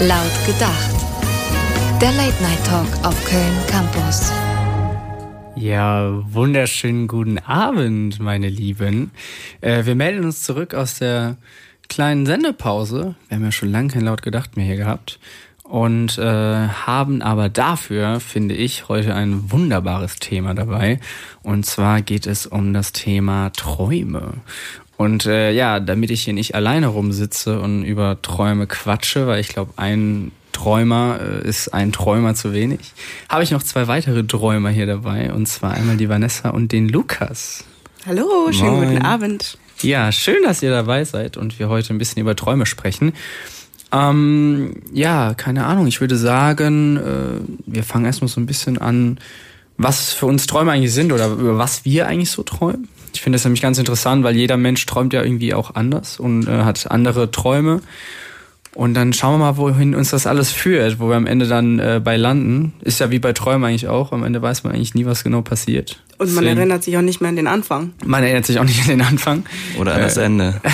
Laut gedacht. Der Late Night Talk auf Köln Campus. Ja, wunderschönen guten Abend, meine Lieben. Äh, wir melden uns zurück aus der kleinen Sendepause. Wir haben ja schon lange kein Laut gedacht mehr hier gehabt. Und äh, haben aber dafür, finde ich, heute ein wunderbares Thema dabei. Und zwar geht es um das Thema Träume. Und äh, ja, damit ich hier nicht alleine rumsitze und über Träume quatsche, weil ich glaube, ein Träumer äh, ist ein Träumer zu wenig, habe ich noch zwei weitere Träumer hier dabei. Und zwar einmal die Vanessa und den Lukas. Hallo, schönen Moin. guten Abend. Ja, schön, dass ihr dabei seid und wir heute ein bisschen über Träume sprechen. Ähm, ja, keine Ahnung. Ich würde sagen, äh, wir fangen erstmal so ein bisschen an, was für uns Träume eigentlich sind oder über was wir eigentlich so träumen. Ich finde das nämlich ganz interessant, weil jeder Mensch träumt ja irgendwie auch anders und äh, hat andere Träume. Und dann schauen wir mal, wohin uns das alles führt, wo wir am Ende dann äh, bei landen. Ist ja wie bei Träumen eigentlich auch. Am Ende weiß man eigentlich nie, was genau passiert. Und man Deswegen- erinnert sich auch nicht mehr an den Anfang. Man erinnert sich auch nicht an den Anfang. Oder an das Äh, Ende.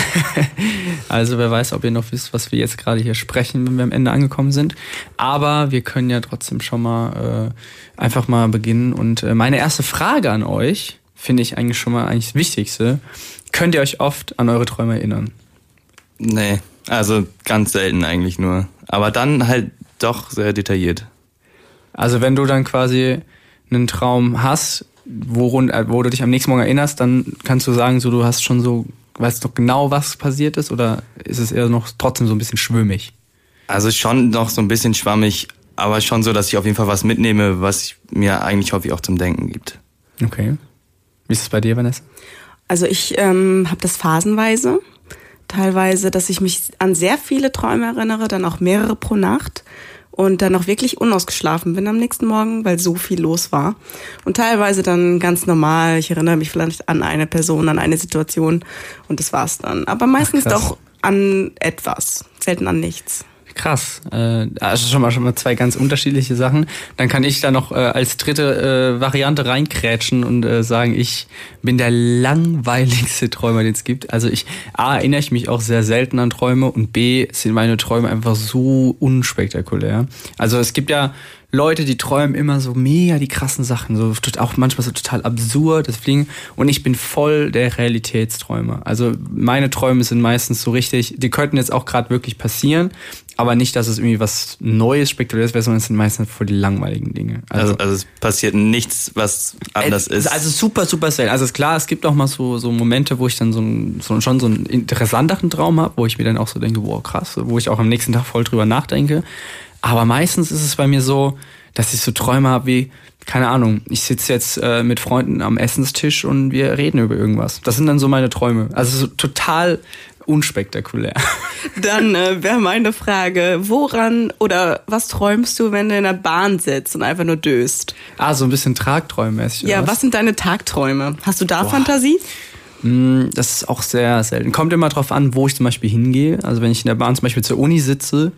Also wer weiß, ob ihr noch wisst, was wir jetzt gerade hier sprechen, wenn wir am Ende angekommen sind. Aber wir können ja trotzdem schon mal äh, einfach mal beginnen. Und äh, meine erste Frage an euch finde ich eigentlich schon mal eigentlich das Wichtigste. Könnt ihr euch oft an eure Träume erinnern? Nee, also ganz selten eigentlich nur. Aber dann halt doch sehr detailliert. Also wenn du dann quasi einen Traum hast, worun, äh, wo du dich am nächsten Morgen erinnerst, dann kannst du sagen, so du hast schon so, weißt doch genau, was passiert ist, oder ist es eher noch trotzdem so ein bisschen schwimmig? Also schon noch so ein bisschen schwammig, aber schon so, dass ich auf jeden Fall was mitnehme, was mir eigentlich häufig auch zum Denken gibt. Okay. Wie ist es bei dir, Vanessa? Also ich ähm, habe das phasenweise. Teilweise, dass ich mich an sehr viele Träume erinnere, dann auch mehrere pro Nacht. Und dann auch wirklich unausgeschlafen bin am nächsten Morgen, weil so viel los war. Und teilweise dann ganz normal. Ich erinnere mich vielleicht an eine Person, an eine Situation und das war's dann. Aber meistens krass. doch an etwas, selten an nichts. Krass. Äh, also schon mal schon mal zwei ganz unterschiedliche Sachen. Dann kann ich da noch äh, als dritte äh, Variante reinkrätschen und äh, sagen, ich bin der langweiligste Träumer, den es gibt. Also ich A erinnere ich mich auch sehr selten an Träume und B sind meine Träume einfach so unspektakulär. Also es gibt ja Leute, die träumen immer so mega die krassen Sachen, so auch manchmal so total absurd, deswegen und ich bin voll der Realitätsträumer. Also meine Träume sind meistens so richtig, die könnten jetzt auch gerade wirklich passieren, aber nicht, dass es irgendwie was Neues, spektakuläres wäre, sondern es sind meistens voll die langweiligen Dinge. Also, also es passiert nichts, was anders äh, ist. Also super, super selten. Also ist klar, es gibt auch mal so, so Momente, wo ich dann so, ein, so schon so einen interessanteren Traum habe, wo ich mir dann auch so denke, wow, krass, wo ich auch am nächsten Tag voll drüber nachdenke. Aber meistens ist es bei mir so, dass ich so Träume habe wie, keine Ahnung, ich sitze jetzt äh, mit Freunden am Essenstisch und wir reden über irgendwas. Das sind dann so meine Träume. Also so total unspektakulär. Dann äh, wäre meine Frage, woran oder was träumst du, wenn du in der Bahn sitzt und einfach nur döst? Ah, so ein bisschen Tragträummäßig. Ja, oder was sind deine Tagträume? Hast du da Fantasie? Mm, Das ist auch sehr selten. Kommt immer drauf an, wo ich zum Beispiel hingehe. Also wenn ich in der Bahn zum Beispiel zur Uni sitze,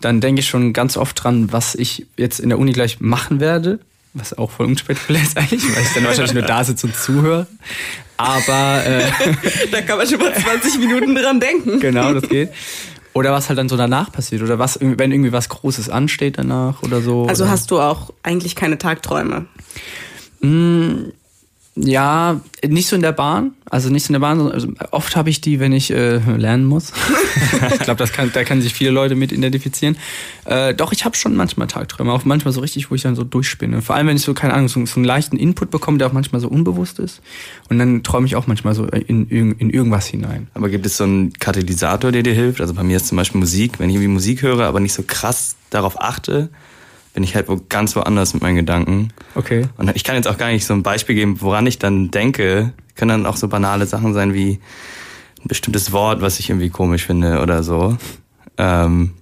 dann denke ich schon ganz oft dran, was ich jetzt in der Uni gleich machen werde. Was auch voll unspektakulär ist eigentlich, weil ich dann wahrscheinlich nur da sitze und zuhöre. Aber äh, Da kann man schon mal 20 Minuten dran denken. genau, das geht. Oder was halt dann so danach passiert. Oder was, wenn irgendwie was Großes ansteht danach oder so. Also oder hast du auch eigentlich keine Tagträume. Ja, nicht so in der Bahn. Also nicht so in der Bahn, also oft habe ich die, wenn ich äh, lernen muss. ich glaube, das kann, da können sich viele Leute mit identifizieren. Äh, doch, ich habe schon manchmal Tagträume, auch manchmal so richtig, wo ich dann so durchspinne. Vor allem, wenn ich so, keine Ahnung, so, so einen leichten Input bekomme, der auch manchmal so unbewusst ist. Und dann träume ich auch manchmal so in, in, in irgendwas hinein. aber gibt es so einen Katalysator, der dir hilft? Also bei mir ist zum Beispiel Musik. Wenn ich irgendwie Musik höre, aber nicht so krass darauf achte, bin ich halt wo ganz woanders mit meinen Gedanken. Okay. Und ich kann jetzt auch gar nicht so ein Beispiel geben, woran ich dann denke. Können dann auch so banale Sachen sein wie ein bestimmtes Wort, was ich irgendwie komisch finde oder so. Ähm,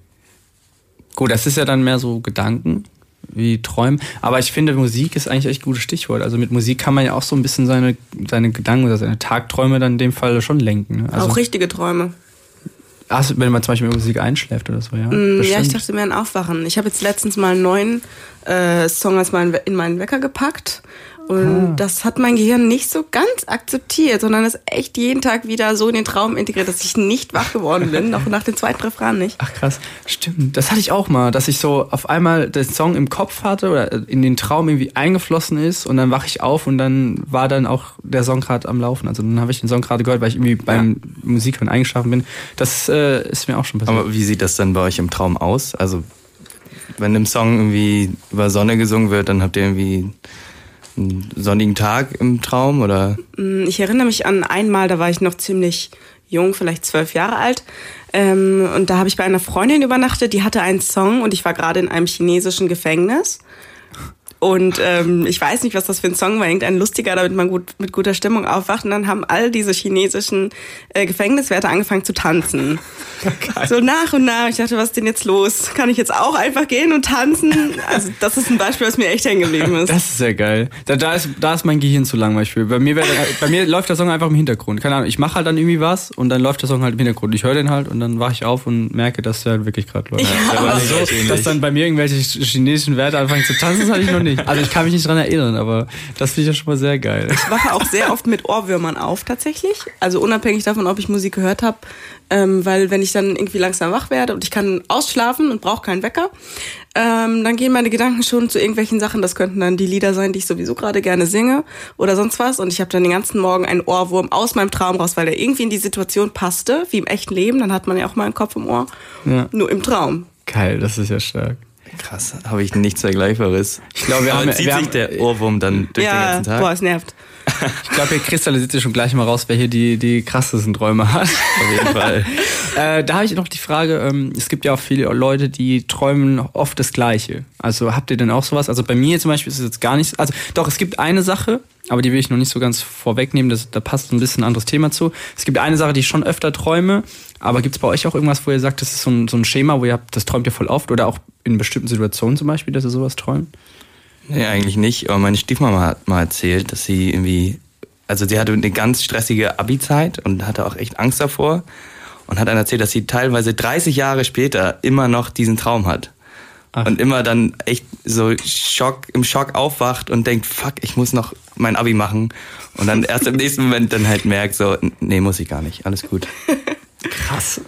Gut, das ist ja dann mehr so Gedanken wie Träumen. Aber ich finde, Musik ist eigentlich echt ein gutes Stichwort. Also mit Musik kann man ja auch so ein bisschen seine, seine Gedanken oder seine Tagträume dann in dem Fall schon lenken. Ne? Also, auch richtige Träume. Ach, wenn man zum Beispiel mit Musik einschläft oder so, ja. Mm, Ja, ich dachte mir an Aufwachen. Ich habe jetzt letztens mal einen neuen äh, Song als mein, in meinen Wecker gepackt Und ah. das hat mein Gehirn nicht so ganz akzeptiert, sondern ist echt jeden Tag wieder so in den Traum integriert, dass ich nicht wach geworden bin, noch nach dem zweiten Refrain nicht. Ach krass, stimmt. Das hatte ich auch mal, dass ich so auf einmal den Song im Kopf hatte oder in den Traum irgendwie eingeflossen ist und dann wache ich auf und dann war dann auch der Song gerade am Laufen. Also dann habe ich den Song gerade gehört, weil ich irgendwie beim ja. Musikhören eingeschlafen bin. Das äh, ist mir auch schon passiert. Aber wie sieht das dann bei euch im Traum aus? Also wenn im Song irgendwie über Sonne gesungen wird, dann habt ihr irgendwie einen sonnigen Tag im Traum oder? Mm, ich erinnere mich an einmal, da war ich noch ziemlich jung, vielleicht zwölf Jahre alt. Ähm, und da habe ich bei einer Freundin übernachtet, die hatte einen Song und ich war gerade in einem chinesischen Gefängnis. Und ähm, ich weiß nicht, was das für ein Song war, irgendein lustiger, damit man gut mit guter Stimmung aufwacht. Und dann haben all diese chinesischen äh, Gefängniswärter angefangen zu tanzen. Geil. So nach und nach. Ich dachte, was ist denn jetzt los? Kann ich jetzt auch einfach gehen und tanzen? Also das ist ein Beispiel, was mir echt hängen geblieben ist. Das ist sehr geil. Da, da, ist, da ist mein Gehirn zu langweilig für. Bei mir, bei mir läuft der Song einfach im Hintergrund. Keine Ahnung, ich mache halt dann irgendwie was und dann läuft der Song halt im Hintergrund. Ich höre den halt und dann wache ich auf und merke, dass der halt wirklich gerade läuft. Ja, aber so, dass dann bei mir irgendwelche chinesischen Werte anfangen zu tanzen, das hatte ich noch nicht. Also ich kann mich nicht dran erinnern, aber das finde ich ja schon mal sehr geil. Ich wache auch sehr oft mit Ohrwürmern auf, tatsächlich. Also unabhängig davon, ob ich Musik gehört habe. Ähm, weil wenn ich dann irgendwie langsam wach werde und ich kann ausschlafen und brauche keinen Wecker, ähm, dann gehen meine Gedanken schon zu irgendwelchen Sachen. Das könnten dann die Lieder sein, die ich sowieso gerade gerne singe oder sonst was. Und ich habe dann den ganzen Morgen einen Ohrwurm aus meinem Traum raus, weil der irgendwie in die Situation passte, wie im echten Leben. Dann hat man ja auch mal einen Kopf im Ohr. Ja. Nur im Traum. Geil, das ist ja stark. Krass, habe ich nichts Vergleichbares. Ich glaube, wir haben, zieht wir sich der Ohrwurm dann durch ja, den ganzen Tag. Boah, es nervt. Ich glaube, hier kristallisiert sich schon gleich mal raus, wer hier die, die krassesten Träume hat. Auf jeden Fall. äh, da habe ich noch die Frage, ähm, es gibt ja auch viele Leute, die träumen oft das Gleiche. Also habt ihr denn auch sowas? Also bei mir zum Beispiel ist es jetzt gar nicht, also doch, es gibt eine Sache, aber die will ich noch nicht so ganz vorwegnehmen, das, da passt ein bisschen ein anderes Thema zu. Es gibt eine Sache, die ich schon öfter träume, aber gibt es bei euch auch irgendwas, wo ihr sagt, das ist so ein, so ein Schema, wo ihr habt, das träumt ihr voll oft oder auch in bestimmten Situationen zum Beispiel, dass ihr sowas träumt? Nee, eigentlich nicht. Aber meine Stiefmama hat mal erzählt, dass sie irgendwie, also sie hatte eine ganz stressige Abi-Zeit und hatte auch echt Angst davor und hat dann erzählt, dass sie teilweise 30 Jahre später immer noch diesen Traum hat. Ach. Und immer dann echt so Schock, im Schock aufwacht und denkt, fuck, ich muss noch mein Abi machen. Und dann erst im nächsten Moment dann halt merkt, so, nee, muss ich gar nicht, alles gut. Krass.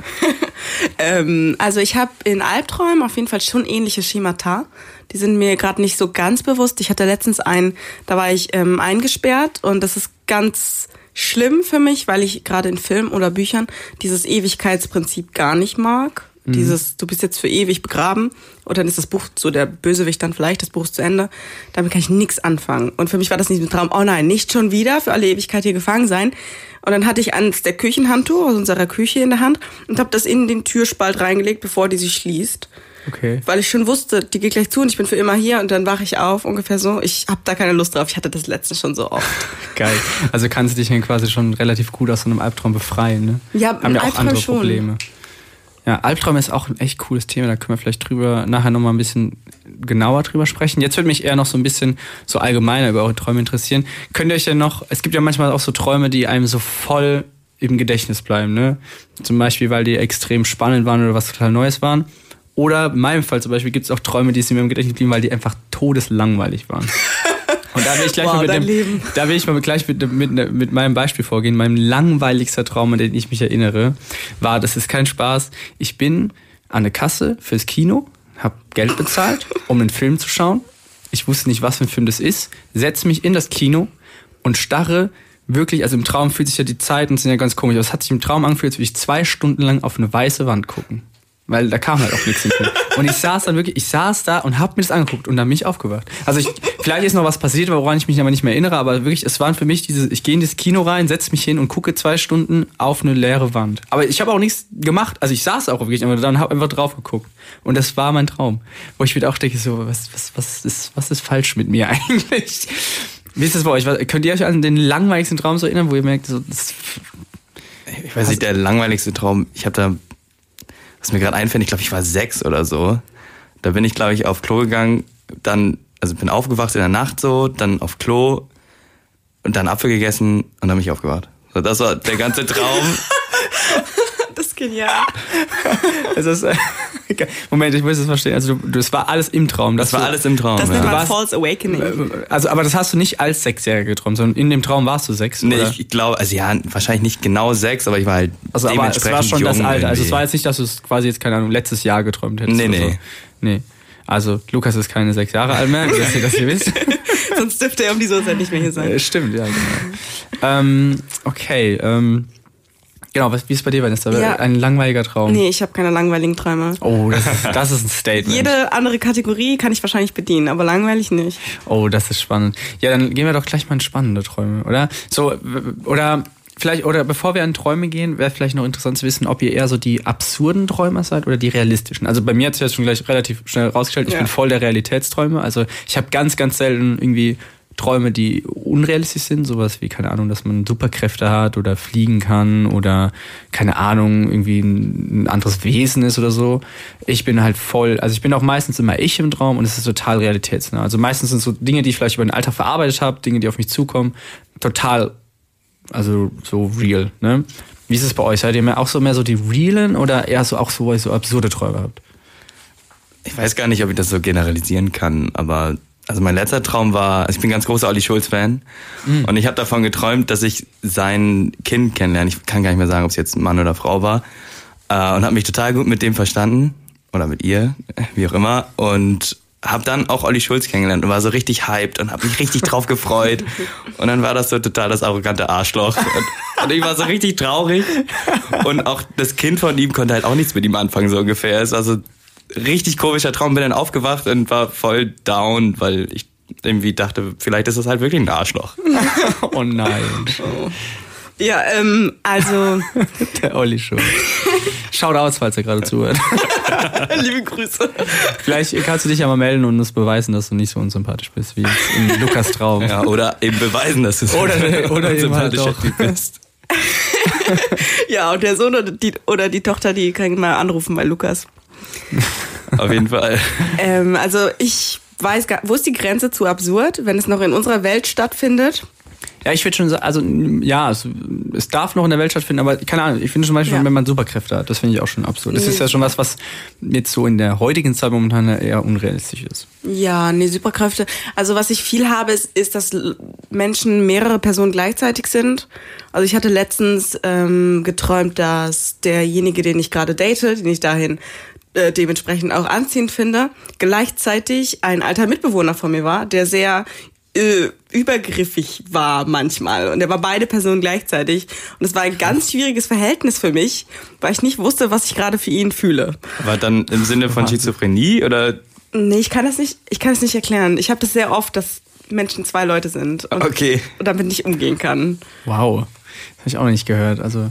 ähm, also ich habe in Albträumen auf jeden Fall schon ähnliche Schemata. Die sind mir gerade nicht so ganz bewusst. Ich hatte letztens einen, da war ich ähm, eingesperrt und das ist ganz schlimm für mich, weil ich gerade in Filmen oder Büchern dieses Ewigkeitsprinzip gar nicht mag. Mhm. Dieses, du bist jetzt für ewig begraben und dann ist das Buch so der Bösewicht dann vielleicht, das Buch ist zu Ende. Damit kann ich nichts anfangen. Und für mich war das nicht ein Traum, oh nein, nicht schon wieder für alle Ewigkeit hier gefangen sein. Und dann hatte ich eines der Küchenhandtuch aus unserer Küche in der Hand und habe das in den Türspalt reingelegt, bevor die sich schließt. Okay. Weil ich schon wusste, die geht gleich zu und ich bin für immer hier und dann wache ich auf, ungefähr so. Ich habe da keine Lust drauf. Ich hatte das letzte schon so oft. Geil. Also kannst du dich dann quasi schon relativ gut aus so einem Albtraum befreien, ne? Ja, haben ja auch andere schon. Probleme. Ja, Albträume ist auch ein echt cooles Thema. Da können wir vielleicht drüber nachher nochmal ein bisschen genauer drüber sprechen. Jetzt würde mich eher noch so ein bisschen so allgemeiner über eure Träume interessieren. Könnt ihr euch denn noch, es gibt ja manchmal auch so Träume, die einem so voll im Gedächtnis bleiben, ne? Zum Beispiel, weil die extrem spannend waren oder was total Neues waren. Oder in meinem Fall zum Beispiel gibt es auch Träume, die sind mir im Gedächtnis blieben, weil die einfach todeslangweilig waren. Und da will ich gleich wow, mal mit dem, da will ich mal gleich mit, mit, mit meinem Beispiel vorgehen. Mein langweiligster Traum, an den ich mich erinnere, war, das ist kein Spaß. Ich bin an der Kasse fürs Kino, habe Geld bezahlt, um einen Film zu schauen. Ich wusste nicht, was für ein Film das ist. Setze mich in das Kino und starre wirklich, also im Traum fühlt sich ja die Zeiten sind ja ganz komisch. Aber es hat sich im Traum angefühlt, als würde ich zwei Stunden lang auf eine weiße Wand gucken. Weil da kam halt auch nichts mehr. Und ich saß dann wirklich, ich saß da und hab mir das angeguckt und dann bin ich aufgewacht. Also ich, vielleicht ist noch was passiert, woran ich mich aber nicht mehr erinnere, aber wirklich, es waren für mich diese, ich gehe in das Kino rein, setze mich hin und gucke zwei Stunden auf eine leere Wand. Aber ich habe auch nichts gemacht. Also ich saß auch wirklich, aber dann habe einfach drauf geguckt. Und das war mein Traum. Wo ich mir auch denke, so, was, was, was ist, was ist falsch mit mir eigentlich? Wie ist das bei euch? Könnt ihr euch an den langweiligsten Traum so erinnern, wo ihr merkt, so, das, ich weiß nicht, der langweiligste Traum, ich habe da was mir gerade einfällt, ich glaube, ich war sechs oder so. Da bin ich, glaube ich, auf Klo gegangen, dann, also bin aufgewacht in der Nacht so, dann auf Klo und dann Apfel gegessen und dann bin ich aufgewacht. So, das war der ganze Traum. das ist genial. es ist, Moment, ich muss es verstehen. Also du, das war alles im Traum. Das war du, alles im Traum. Das ja. nennt man False Awakening. Also, aber das hast du nicht als Sechsjähriger geträumt, sondern in dem Traum warst du sechs. Nee, oder? ich, glaube, also ja, wahrscheinlich nicht genau sechs, aber ich war halt Also, aber es dementsprechend war schon das Alter. Also, es war jetzt nicht, dass du es quasi jetzt, keine Ahnung, letztes Jahr geträumt hättest. Nee, nee. So. Nee. Also, Lukas ist keine sechs Jahre alt mehr, dass ihr das hier wisst. Sonst dürfte er um die Uhrzeit nicht mehr hier sein. Äh, Stimmt, ja, genau. ähm, okay, ähm, genau, wie ist bei dir, Vanessa? Ja. Ein langweiliger Traum. Nee, ich habe keine langweiligen Träume. Oh, das ist, das ist ein Statement. Jede andere Kategorie kann ich wahrscheinlich bedienen, aber langweilig nicht. Oh, das ist spannend. Ja, dann gehen wir doch gleich mal in spannende Träume, oder? So, oder vielleicht, oder bevor wir an Träume gehen, wäre vielleicht noch interessant zu wissen, ob ihr eher so die absurden Träumer seid oder die realistischen. Also bei mir hat sich das schon gleich relativ schnell rausgestellt, ich Ja. bin voll der Realitätsträume. Also ich habe ganz, ganz selten irgendwie Träume, die unrealistisch sind, sowas wie, keine Ahnung, dass man Superkräfte hat oder fliegen kann oder, keine Ahnung, irgendwie ein, anderes Wesen ist oder so. Ich bin halt voll, also ich bin auch meistens immer ich im Traum und es ist total realitätsnah. Also meistens sind so Dinge, die ich vielleicht über den Alltag verarbeitet habe, Dinge, die auf mich zukommen, total, also so real, ne? Wie ist es bei euch? Seid ihr mehr auch so mehr so die realen oder eher so auch so, weil ihr so absurde Träume habt? Ich weiß gar nicht, ob ich das so generalisieren kann, aber also mein letzter Traum war, also ich bin ganz großer Olli Schulz-Fan und ich habe davon geträumt, dass ich sein Kind kennenlerne. Ich kann gar nicht mehr sagen, ob es jetzt ein Mann oder Frau war. Äh, und habe mich total gut mit dem verstanden oder mit ihr, wie auch immer. Und habe dann auch Olli Schulz kennengelernt und war so richtig hyped und habe mich richtig drauf gefreut. Und dann war das so total das arrogante Arschloch. Und, und ich war so richtig traurig. Und auch das Kind von ihm konnte halt auch nichts mit ihm anfangen, so ungefähr. Es war so richtig komischer Traum. Bin dann aufgewacht und war voll down, weil ich irgendwie dachte, vielleicht ist das halt wirklich ein Arschloch. Oh nein. Ja, ähm, also, Der Olli schon. Schaut aus, falls er gerade zuhört. liebe Grüße. Vielleicht kannst du dich ja mal melden und uns beweisen, dass du nicht so unsympathisch bist wie in Lukas Traum. Ja, oder eben beweisen, dass du so Oder- oder eben halt. Typ bist. Ja, und der Sohn oder die, oder die Tochter, die kann mal anrufen bei Lukas. Auf jeden Fall. Ähm, also ich weiß gar, wo ist die Grenze zu absurd, wenn es noch in unserer Welt stattfindet? Ja, ich würde schon sagen, also ja, es, es darf noch in der Welt stattfinden, aber keine Ahnung, ich finde zum Beispiel, Ja. wenn man Superkräfte hat, das finde ich auch schon absurd. Das Nee. ist ja schon was, was jetzt so in der heutigen Zeit momentan eher unrealistisch ist. Ja, nee, Superkräfte. Also was ich viel habe, ist, ist, dass Menschen mehrere Personen gleichzeitig sind. Also ich hatte letztens ähm, geträumt, dass derjenige, den ich gerade date, den ich dahin äh, dementsprechend auch anziehend finde, gleichzeitig ein alter Mitbewohner von mir war, der sehr äh, übergriffig war manchmal und er war beide Personen gleichzeitig und es war ein ganz schwieriges Verhältnis für mich, weil ich nicht wusste, was ich gerade für ihn fühle. Aber dann im Sinne von Schizophrenie oder Nee, ich kann das nicht, ich kann es nicht erklären. Ich habe das sehr oft, dass Menschen zwei Leute sind und, Okay. und damit nicht umgehen kann. Wow. Das habe ich auch nicht gehört. Also, so,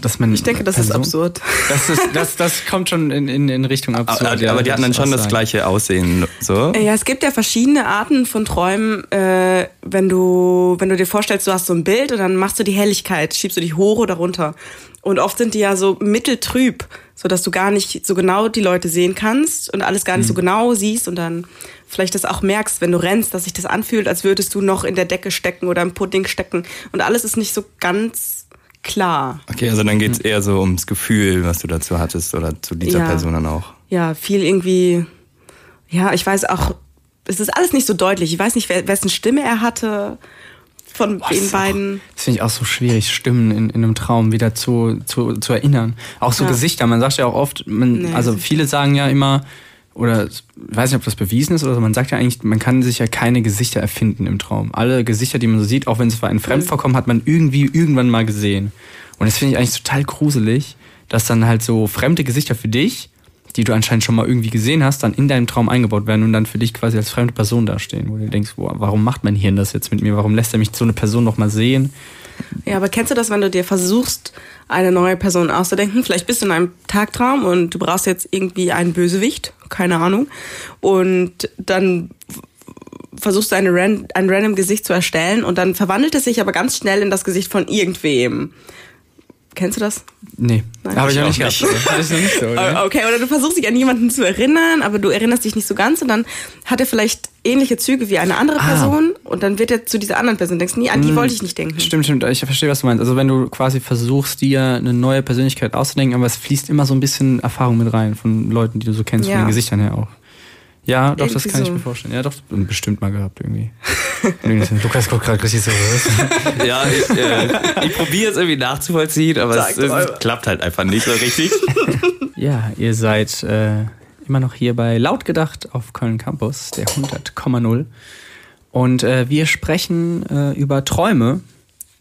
dass man. Ich denke, das ist absurd. Das, ist, das, das kommt schon in, in, in Richtung absurd. aber, ja, aber die hatten dann schon das sagen. gleiche Aussehen, so? Ja, es gibt ja verschiedene Arten von Träumen. Äh, wenn du, wenn du dir vorstellst, du hast so ein Bild und dann machst du die Helligkeit, schiebst du die hoch oder runter. Und oft sind die ja so mitteltrüb, so dass du gar nicht so genau die Leute sehen kannst und alles gar nicht so genau siehst und dann vielleicht das auch merkst, wenn du rennst, dass sich das anfühlt, als würdest du noch in der Decke stecken oder im Pudding stecken und alles ist nicht so ganz klar. Okay, also dann geht's eher so ums Gefühl, was du dazu hattest oder zu dieser Ja. Person dann auch. ja, viel irgendwie, ja, ich weiß auch, es ist alles nicht so deutlich. Ich weiß nicht, wer, wessen Stimme er hatte von Boah, den ist auch- beiden. Das finde ich auch so schwierig, Stimmen in, in einem Traum wieder zu, zu, zu erinnern. Auch so Ja. Gesichter. Man sagt ja auch oft, man, Nee. also viele sagen ja immer, oder ich weiß nicht, ob das bewiesen ist oder so, man sagt ja eigentlich, man kann sich ja keine Gesichter erfinden im Traum. Alle Gesichter, die man so sieht, auch wenn es für einen fremd vorkommt, hat man irgendwie irgendwann mal gesehen. Und das finde ich eigentlich total gruselig, dass dann halt so fremde Gesichter für dich, die du anscheinend schon mal irgendwie gesehen hast, dann in deinem Traum eingebaut werden und dann für dich quasi als fremde Person dastehen, wo du denkst, boah, warum macht mein Hirn das jetzt mit mir? Warum lässt er mich so eine Person noch mal sehen? Ja, aber kennst du das, wenn du dir versuchst, eine neue Person auszudenken? Vielleicht bist du in einem Tagtraum und du brauchst jetzt irgendwie einen Bösewicht, keine Ahnung. Und dann versuchst du eine ran ein random Gesicht zu erstellen und dann verwandelt es sich aber ganz schnell in das Gesicht von irgendwem. Kennst du das? Nee, Nein. habe ich auch nicht gehabt. nicht. Nicht so, oder? Okay, oder du versuchst dich an jemanden zu erinnern, aber du erinnerst dich nicht so ganz und dann hat er vielleicht ähnliche Züge wie eine andere Ah. Person und dann wird er zu dieser anderen Person. Denkst, nee, an die wollte ich nicht denken. Stimmt, stimmt. Ich verstehe, was du meinst. Also wenn du quasi versuchst, dir eine neue Persönlichkeit auszudenken, aber es fließt immer so ein bisschen Erfahrung mit rein von Leuten, die du so kennst, Ja. von den Gesichtern her auch. Ja, doch, das Irgendwie kann ich so. mir vorstellen. Ja, doch, bestimmt mal gehabt irgendwie. Lukas guckt gerade richtig so. Ja, ich, äh, ich probiere es irgendwie nachzuvollziehen, aber es, Sag es doch. klappt halt einfach nicht so richtig. Ja, ihr seid äh, immer noch hier bei Laut gedacht auf Köln Campus, der 100,0. Und äh, wir sprechen äh, über Träume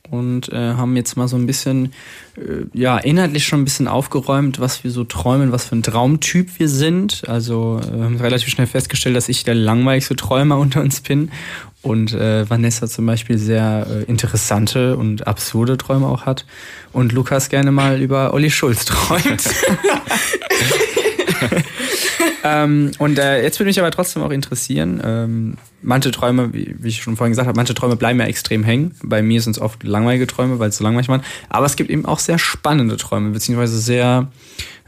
und äh, haben jetzt mal so ein bisschen, äh, ja, inhaltlich schon ein bisschen aufgeräumt, was wir so träumen, was für ein Traumtyp wir sind. Also äh, haben relativ schnell festgestellt, dass ich der langweiligste Träumer unter uns bin und äh, Vanessa zum Beispiel sehr äh, interessante und absurde Träume auch hat und Lukas gerne mal über Olli Schulz träumt. ähm, und äh, jetzt würde mich aber trotzdem auch interessieren, ähm, manche Träume, wie, wie ich schon vorhin gesagt habe, manche Träume bleiben ja extrem hängen. Bei mir sind es oft langweilige Träume, weil es so langweilig waren. Aber es gibt eben auch sehr spannende Träume, beziehungsweise sehr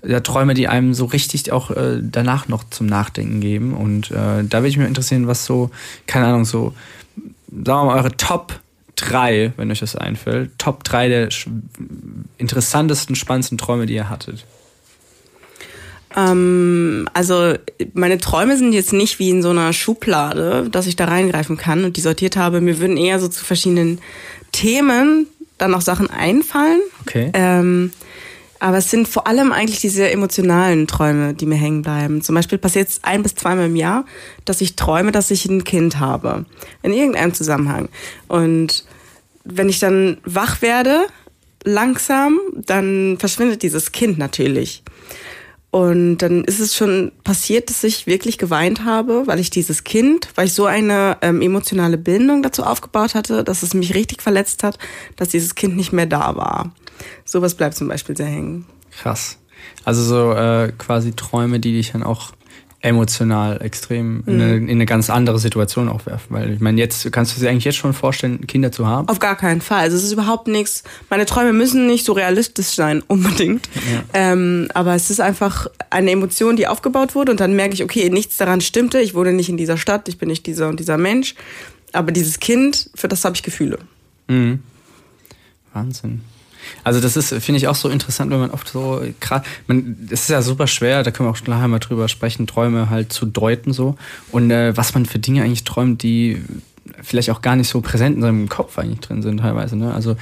ja, Träume, die einem so richtig auch äh, danach noch zum Nachdenken geben. Und äh, da würde ich mich interessieren, was so, keine Ahnung, so, sagen wir mal, eure Top 3, wenn euch das einfällt, Top 3 der interessantesten, spannendsten Träume, die ihr hattet. Ähm, also meine Träume sind jetzt nicht wie in so einer Schublade, dass ich da reingreifen kann und die sortiert habe. Mir würden eher so zu verschiedenen Themen dann noch Sachen einfallen. Okay. Ähm, aber es sind vor allem eigentlich diese emotionalen Träume, die mir hängen bleiben. Zum Beispiel passiert es ein bis zweimal im Jahr, dass ich träume, dass ich ein Kind habe. In irgendeinem Zusammenhang. Und wenn ich dann wach werde, langsam, dann verschwindet dieses Kind natürlich. Und dann ist es schon passiert, dass ich wirklich geweint habe, weil ich dieses Kind, weil ich so eine ähm, emotionale Bindung dazu aufgebaut hatte, dass es mich richtig verletzt hat, dass dieses Kind nicht mehr da war. Sowas bleibt zum Beispiel sehr hängen. Krass. Also so äh, quasi Träume, die dich dann auch emotional extrem in, eine, in eine ganz andere Situation auch werfen. Weil ich meine, jetzt kannst du dir eigentlich jetzt schon vorstellen, Kinder zu haben. Auf gar keinen Fall. Also es ist überhaupt nichts. Meine Träume müssen nicht so realistisch sein, unbedingt. Ähm, aber es ist einfach eine Emotion, die aufgebaut wurde und dann merke ich, okay, nichts daran stimmte. Ich wohne nicht in dieser Stadt, ich bin nicht dieser und dieser Mensch. Aber dieses Kind, für das habe ich Gefühle. Mhm. Wahnsinn. Also das ist, finde ich auch so interessant, wenn man oft so gerade, es ist ja super schwer, da können wir auch nachher mal drüber sprechen, Träume halt zu deuten so und äh, was man für Dinge eigentlich träumt, die vielleicht auch gar nicht so präsent in seinem Kopf eigentlich drin sind teilweise. Ne? Also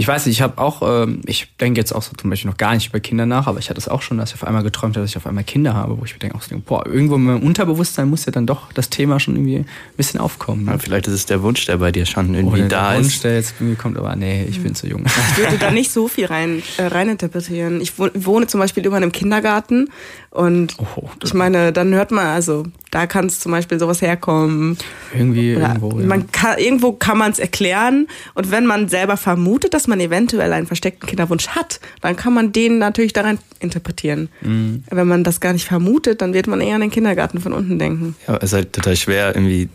ich weiß nicht, ich habe auch, ähm, ich denke jetzt auch so zum Beispiel noch gar nicht über Kinder nach, aber ich hatte es auch schon, dass ich auf einmal geträumt habe, dass ich auf einmal Kinder habe, wo ich mir denke, auch so, boah, irgendwo in meinem Unterbewusstsein muss ja dann doch das Thema schon irgendwie ein bisschen aufkommen. Ne? Ja, vielleicht ist es der Wunsch, der bei dir schon irgendwie Oder da der Wunsch, ist. der jetzt irgendwie kommt, aber nee, ich bin zu jung. Ich würde da nicht so viel rein, äh, reininterpretieren. Ich wo- wohne zum Beispiel über einem Kindergarten und Oh, ich meine, dann hört man, also da kann es zum Beispiel sowas herkommen. Irgendwie Oder irgendwo. Ja. man kann, irgendwo kann man es erklären und wenn man selber vermutet, dass man eventuell einen versteckten Kinderwunsch hat, dann kann man den natürlich daran interpretieren. Mhm. Wenn man das gar nicht vermutet, dann wird man eher an den Kindergarten von unten denken. Ja, es ist halt total schwer, irgendwie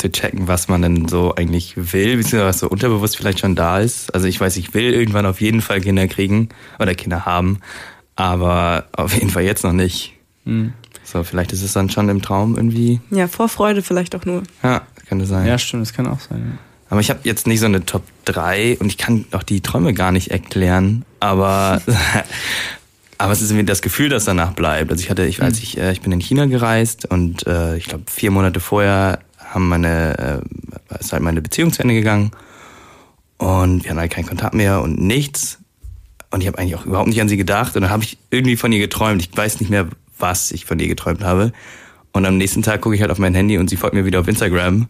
zu checken, was man denn so eigentlich will, beziehungsweise was so unterbewusst vielleicht schon da ist. Also ich weiß, ich will irgendwann auf jeden Fall Kinder kriegen oder Kinder haben, aber auf jeden Fall jetzt noch nicht. Mhm. So, vielleicht ist es dann schon im Traum irgendwie. Ja, Vorfreude vielleicht auch nur. Ja, könnte sein. ja, stimmt, das kann auch sein. Aber ich habe jetzt nicht so eine Top 3 und ich kann auch die Träume gar nicht erklären, aber aber es ist irgendwie das Gefühl, das danach bleibt. Also ich hatte, ich weiß, ich, äh, ich bin in China gereist und äh, ich glaube vier Monate vorher haben meine äh, ist halt meine Beziehung zu Ende gegangen und wir hatten halt keinen Kontakt mehr und nichts und ich habe eigentlich auch überhaupt nicht an sie gedacht und dann habe ich irgendwie von ihr geträumt. Ich weiß nicht mehr, was ich von ihr geträumt habe. Und am nächsten Tag gucke ich halt auf mein Handy und sie folgt mir wieder auf Instagram.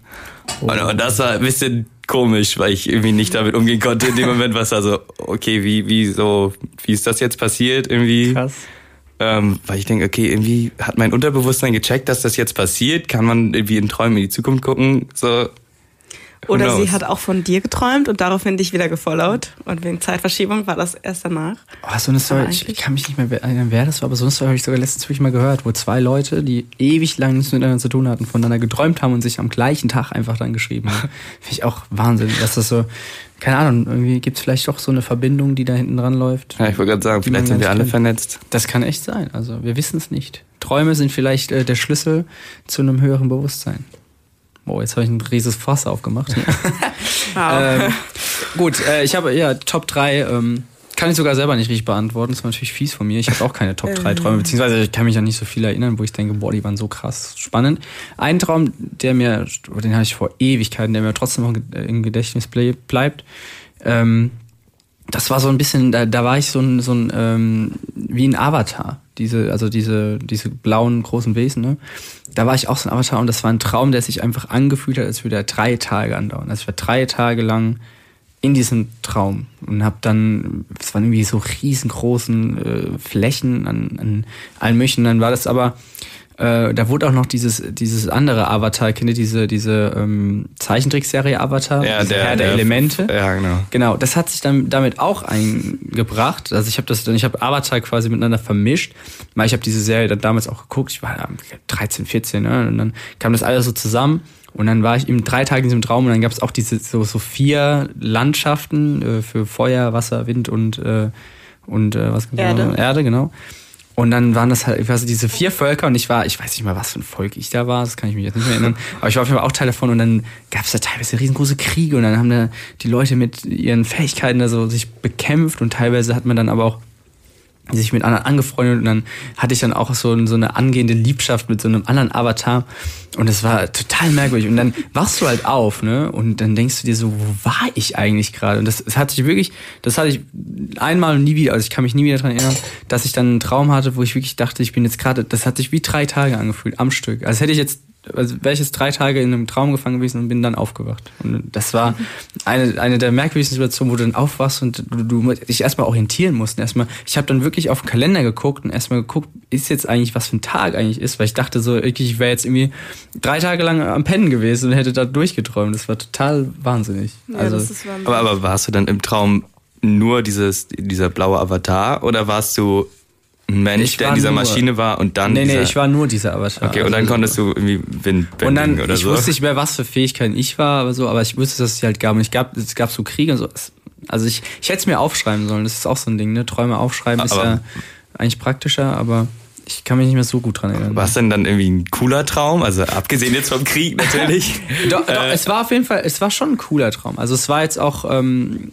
Und, und das war ein bisschen komisch, weil ich irgendwie nicht damit umgehen konnte in dem Moment, was war so, okay, wie, wie so, wie ist das jetzt passiert irgendwie? Krass. Ähm, weil ich denke, okay, irgendwie hat mein Unterbewusstsein gecheckt, dass das jetzt passiert. Kann man irgendwie in Träumen in die Zukunft gucken? So, Oder sie hat auch von dir geträumt und daraufhin dich wieder gefollowt. Und wegen Zeitverschiebung war das erst danach. Oh, so eine Story, ich kann mich nicht mehr erinnern, wer das war, aber so eine Story habe ich sogar letztens wirklich mal gehört, wo zwei Leute, die ewig lang nichts miteinander zu tun hatten, voneinander geträumt haben und sich am gleichen Tag einfach dann geschrieben haben. Finde ich auch Wahnsinn, dass das so, keine Ahnung, irgendwie gibt es vielleicht doch so eine Verbindung, die da hinten dran läuft. Ja, ich wollte gerade sagen, vielleicht sind wir alle kennt. vernetzt. Das kann echt sein, also wir wissen es nicht. Träume sind vielleicht äh, der Schlüssel zu einem höheren Bewusstsein. Oh, jetzt habe ich ein rieses Fass aufgemacht. ähm, gut, äh, ich habe ja Top 3, ähm, kann ich sogar selber nicht richtig beantworten. Das war natürlich fies von mir. Ich habe auch keine Top 3 Träume, beziehungsweise ich kann mich an nicht so viel erinnern, wo ich denke, boah, die waren so krass spannend. Ein Traum, der mir, den hatte ich vor Ewigkeiten, der mir trotzdem noch im Gedächtnis bleibt, ähm, das war so ein bisschen, da, da war ich so ein, so ein ähm, wie ein Avatar. Diese, also diese, diese blauen großen Wesen, ne? Da war ich auch so ein Avatar und das war ein Traum, der sich einfach angefühlt hat, als würde er drei Tage andauern. Also ich war drei Tage lang in diesem Traum und habe dann, es waren irgendwie so riesengroßen äh, Flächen an, an allen möglichen. Dann war das aber äh, da wurde auch noch dieses, dieses andere Avatar, kennt ihr diese, diese ähm, Zeichentrickserie Avatar? Ja, der, Herr der, der Elemente. Ja, genau. Genau, das hat sich dann damit auch eingebracht. Also ich habe das dann, ich habe Avatar quasi miteinander vermischt. Weil ich habe diese Serie dann damals auch geguckt, ich war 13, 14, ne? Und dann kam das alles so zusammen. Und dann war ich eben drei Tage in diesem Traum und dann gab es auch diese so, so vier Landschaften äh, für Feuer, Wasser, Wind und, äh, und äh, was Erde. Erde, genau. Und dann waren das halt, ich weiß, diese vier Völker und ich war, ich weiß nicht mal, was für ein Volk ich da war, das kann ich mich jetzt nicht mehr erinnern, aber ich war auf jeden Fall auch Teil davon und dann gab es da teilweise riesengroße Kriege und dann haben da die Leute mit ihren Fähigkeiten da so sich bekämpft und teilweise hat man dann aber auch sich mit anderen angefreundet und dann hatte ich dann auch so, so eine angehende Liebschaft mit so einem anderen Avatar und es war total merkwürdig und dann wachst du halt auf, ne, und dann denkst du dir so, wo war ich eigentlich gerade? Und das, das hatte ich wirklich, das hatte ich einmal und nie wieder, also ich kann mich nie wieder daran erinnern, dass ich dann einen Traum hatte, wo ich wirklich dachte, ich bin jetzt gerade, das hat sich wie drei Tage angefühlt am Stück. Also hätte ich jetzt also wäre ich jetzt drei Tage in einem Traum gefangen gewesen und bin dann aufgewacht. Und das war eine, eine der merkwürdigsten Situationen, wo du dann aufwachst und du, du dich erstmal orientieren musst. Erstmal, ich habe dann wirklich auf den Kalender geguckt und erstmal geguckt, ist jetzt eigentlich, was für ein Tag eigentlich ist, weil ich dachte so, ich wäre jetzt irgendwie drei Tage lang am Pennen gewesen und hätte da durchgeträumt. Das war total wahnsinnig. Ja, also, das ist wahnsinnig. Aber, aber warst du dann im Traum nur dieses, dieser blaue Avatar oder warst du ein Mensch, der in dieser nur, Maschine war und dann. Nee, nee, ich war nur dieser Avatar. Okay, und dann also, konntest du irgendwie Wind und dann, oder ich so. Ich wusste nicht mehr, was für Fähigkeiten ich war, aber so, aber ich wusste, dass es halt gab. Und ich gab, es gab so Kriege und so. Also ich, ich hätte es mir aufschreiben sollen. Das ist auch so ein Ding, ne? Träume aufschreiben aber, ist ja eigentlich praktischer, aber ich kann mich nicht mehr so gut dran erinnern. War es denn dann irgendwie ein cooler Traum? Also abgesehen jetzt vom Krieg natürlich. doch, doch, äh, es war auf jeden Fall, es war schon ein cooler Traum. Also es war jetzt auch, ähm,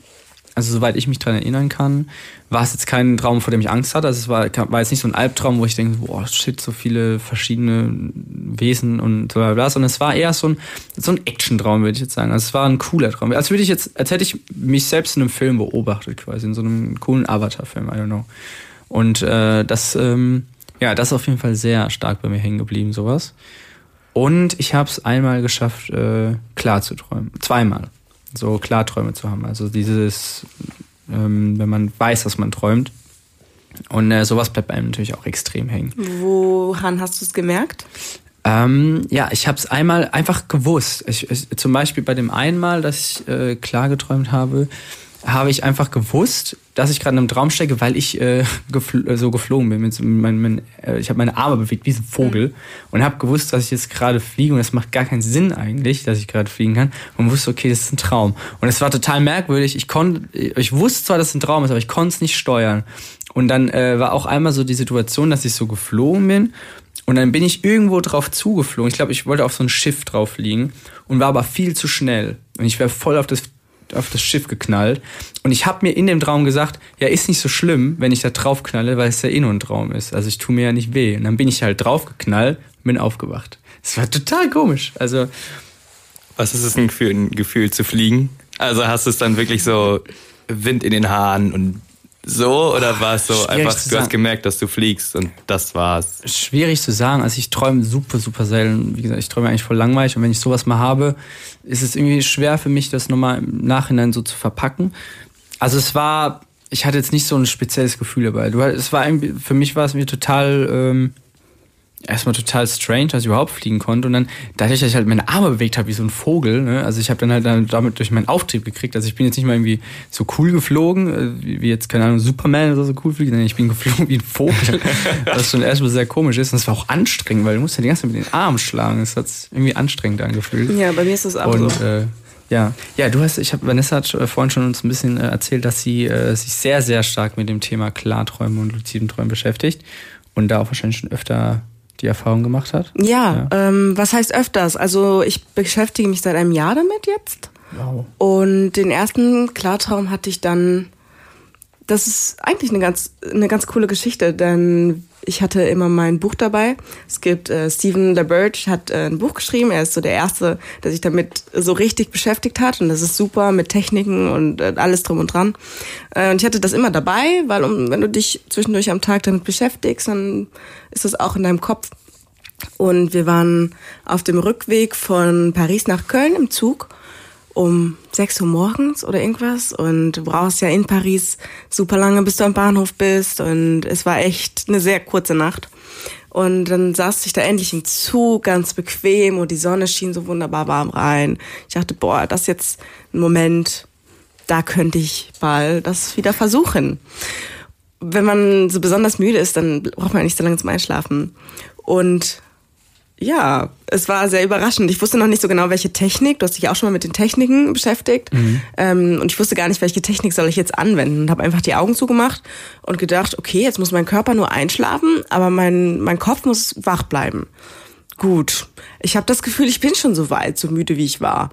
also soweit ich mich dran erinnern kann, war es jetzt kein Traum, vor dem ich Angst hatte. Also es war, war jetzt nicht so ein Albtraum, wo ich denke, boah, shit, so viele verschiedene Wesen und so bla, sondern es war eher so ein, so ein Action-Traum, würde ich jetzt sagen. Also es war ein cooler Traum. Als würde ich jetzt, als hätte ich mich selbst in einem Film beobachtet, quasi, in so einem coolen Avatar-Film, I don't know. Und äh, das, ähm, ja, das ist auf jeden Fall sehr stark bei mir hängen geblieben, sowas. Und ich habe es einmal geschafft, äh, klar zu träumen. Zweimal. So Klarträume zu haben. Also dieses ähm, wenn man weiß, was man träumt. Und äh, sowas bleibt einem natürlich auch extrem hängen. Woran hast du es gemerkt? Ähm, ja, ich habe es einmal einfach gewusst. Ich, ich, zum Beispiel bei dem einmal, dass ich äh, klar geträumt habe, habe ich einfach gewusst, dass ich gerade in einem Traum stecke, weil ich äh, gefl so geflogen bin. Mit mein, mein, äh, ich habe meine Arme bewegt wie ein Vogel mhm. und habe gewusst, dass ich jetzt gerade fliege und es macht gar keinen Sinn eigentlich, dass ich gerade fliegen kann und wusste, okay, das ist ein Traum. Und es war total merkwürdig. Ich konnte, ich wusste zwar, dass es ein Traum ist, aber ich konnte es nicht steuern. Und dann äh, war auch einmal so die Situation, dass ich so geflogen bin und dann bin ich irgendwo drauf zugeflogen. Ich glaube, ich wollte auf so ein Schiff drauf liegen und war aber viel zu schnell. Und ich wäre voll auf das auf das Schiff geknallt. Und ich habe mir in dem Traum gesagt, ja, ist nicht so schlimm, wenn ich da drauf knalle, weil es ja eh nur ein Traum ist. Also ich tue mir ja nicht weh. Und dann bin ich halt draufgeknallt und bin aufgewacht. Es war total komisch. Also. Was ist es denn für ein Gefühl zu fliegen? Also hast du es dann wirklich so Wind in den Haaren und so oder war es so einfach, du hast gemerkt, dass du fliegst und das war's? Schwierig zu sagen. Also ich träume super, super selten. Wie gesagt, ich träume eigentlich voll langweilig und wenn ich sowas mal habe, ist es irgendwie schwer für mich, das nochmal im Nachhinein so zu verpacken. Also es war, ich hatte jetzt nicht so ein spezielles Gefühl dabei. Du, es war für mich war es mir total, ähm, erstmal total strange, dass ich überhaupt fliegen konnte. Und dann, dadurch, dass ich halt meine Arme bewegt habe wie so ein Vogel, ne? also ich habe dann halt dann damit durch meinen Auftrieb gekriegt. Also ich bin jetzt nicht mal irgendwie so cool geflogen, äh, wie jetzt, keine Ahnung, Superman oder so cool fliegt, sondern ich bin geflogen wie ein Vogel, was schon erstmal sehr komisch ist. Und es war auch anstrengend, weil du musst ja die ganze Zeit mit den Armen schlagen. Das hat irgendwie anstrengend angefühlt. Ja, bei mir ist das auch Und so. äh, ja, ja, du hast, ich habe Vanessa hat äh, vorhin schon uns ein bisschen äh, erzählt, dass sie äh, sich sehr, sehr stark mit dem Thema Klarträume und luziden Träumen beschäftigt und da auch wahrscheinlich schon öfter die Erfahrung gemacht hat. Ja, Ähm, was heißt öfters? Also ich beschäftige mich seit einem Jahr damit jetzt. Wow. Und den ersten Klartraum hatte ich dann. Das ist eigentlich eine ganz, eine ganz coole Geschichte, denn ich hatte immer mein Buch dabei. Es gibt äh, Stephen LaBerge hat äh, ein Buch geschrieben. Er ist so der erste, der sich damit so richtig beschäftigt hat und das ist super mit Techniken und äh, alles drum und dran. Äh, und ich hatte das immer dabei, weil um, wenn du dich zwischendurch am Tag damit beschäftigst, dann ist das auch in deinem Kopf. Und wir waren auf dem Rückweg von Paris nach Köln im Zug um 6 Uhr morgens oder irgendwas und du brauchst ja in Paris super lange, bis du am Bahnhof bist und es war echt eine sehr kurze Nacht. Und dann saß ich da endlich im Zug, ganz bequem und die Sonne schien so wunderbar warm rein. Ich dachte, boah, das ist jetzt ein Moment, da könnte ich mal das wieder versuchen. Wenn man so besonders müde ist, dann braucht man nicht so lange zum Einschlafen. Und ja, es war sehr überraschend. Ich wusste noch nicht so genau, welche Technik. Du hast dich auch schon mal mit den Techniken beschäftigt. Ähm, und ich wusste gar nicht, welche Technik soll ich jetzt anwenden. Und habe einfach die Augen zugemacht und gedacht, okay, jetzt muss mein Körper nur einschlafen, aber mein, mein Kopf muss wach bleiben. Gut, ich habe das Gefühl, ich bin schon so weit, so müde wie ich war.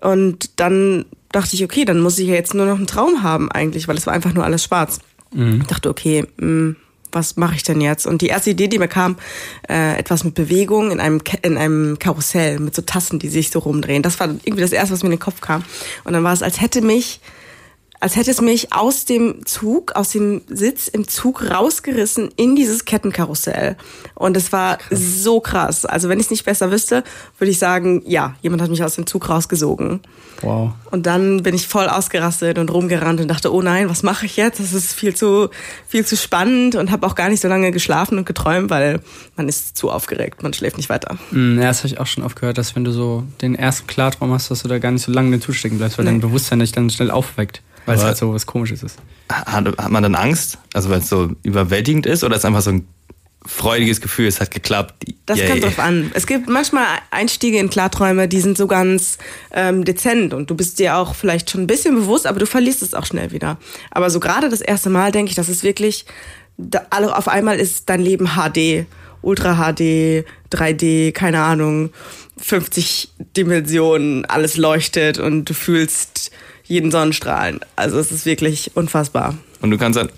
Und dann dachte ich, okay, dann muss ich ja jetzt nur noch einen Traum haben eigentlich, weil es war einfach nur alles schwarz. Ich dachte, okay, mh, was mache ich denn jetzt? Und die erste Idee, die mir kam, äh, etwas mit Bewegung in einem, in einem Karussell mit so Tassen, die sich so rumdrehen. Das war irgendwie das erste, was mir in den Kopf kam. Und dann war es, als hätte mich als hätte es mich aus dem Zug, aus dem Sitz im Zug rausgerissen in dieses Kettenkarussell. Und es war so krass. Also wenn ich es nicht besser wüsste, würde ich sagen, ja, jemand hat mich aus dem Zug rausgesogen. Wow. Und dann bin ich voll ausgerastet und rumgerannt und dachte, oh nein, was mache ich jetzt? Das ist viel zu viel zu spannend und habe auch gar nicht so lange geschlafen und geträumt, weil man ist zu aufgeregt, man schläft nicht weiter. Mm, Ja, das habe ich auch schon oft gehört, dass wenn du so den ersten Klartraum hast, dass du da gar nicht so lange in den zustecken bleibst, weil Nee. dein Bewusstsein dich dann schnell aufweckt. Weil es halt so was komisches ist. Hat, hat man dann Angst? Also weil es so überwältigend ist oder ist einfach so ein freudiges Gefühl, es hat geklappt? Das Yay. kommt drauf an. Es gibt manchmal Einstiege in Klarträume, die sind so ganz ähm, dezent und du bist dir auch vielleicht schon ein bisschen bewusst, aber du verlierst es auch schnell wieder. Aber so gerade das erste Mal denke ich, das ist wirklich, da, auf einmal ist dein Leben HD, Ultra HD, 3D, keine Ahnung, 50 Dimensionen, alles leuchtet und du fühlst jeden Sonnenstrahlen. Also es ist wirklich unfassbar. Und du kannst dann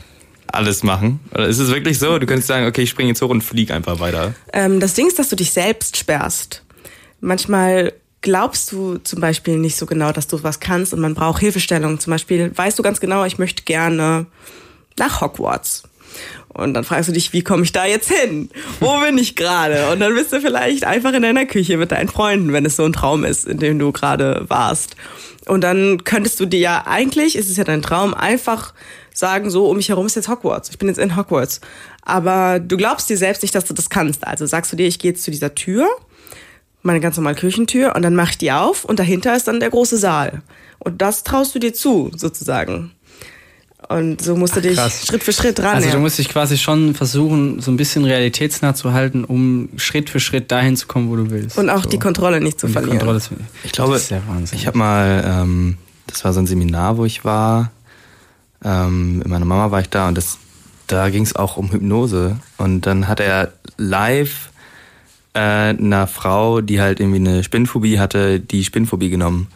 alles machen? Oder ist es wirklich so? Du könntest sagen, okay, ich springe jetzt hoch und flieg einfach weiter. Ähm, das Ding ist, dass du dich selbst sperrst. Manchmal glaubst du zum Beispiel nicht so genau, dass du was kannst und man braucht Hilfestellung. Zum Beispiel weißt du ganz genau, ich möchte gerne nach Hogwarts. Und dann fragst du dich, wie komme ich da jetzt hin? Wo bin ich gerade? Und dann bist du vielleicht einfach in deiner Küche mit deinen Freunden, wenn es so ein Traum ist, in dem du gerade warst. Und dann könntest du dir ja eigentlich, ist es ja dein Traum, einfach sagen, so um mich herum ist jetzt Hogwarts. Ich bin jetzt in Hogwarts. Aber du glaubst dir selbst nicht, dass du das kannst. Also sagst du dir, ich gehe jetzt zu dieser Tür, meine ganz normale Küchentür, und dann mach ich die auf und dahinter ist dann der große Saal. Und das traust du dir zu, sozusagen. Und so musst du dich krass. Schritt für Schritt ran. Also ja. du musst dich quasi schon versuchen, so ein bisschen realitätsnah zu halten, um Schritt für Schritt dahin zu kommen, wo du willst. und auch so. die Kontrolle nicht zu Und die verlieren. Kontrolle zu- Ich glaube, das ist der Wahnsinn. ich habe mal, ähm, das war so ein Seminar, wo ich war. Ähm, mit meiner Mama war ich da und das, da ging es auch um Hypnose. Und dann hat er live äh, einer Frau, die halt irgendwie eine Spinnphobie hatte, die Spinnphobie genommen.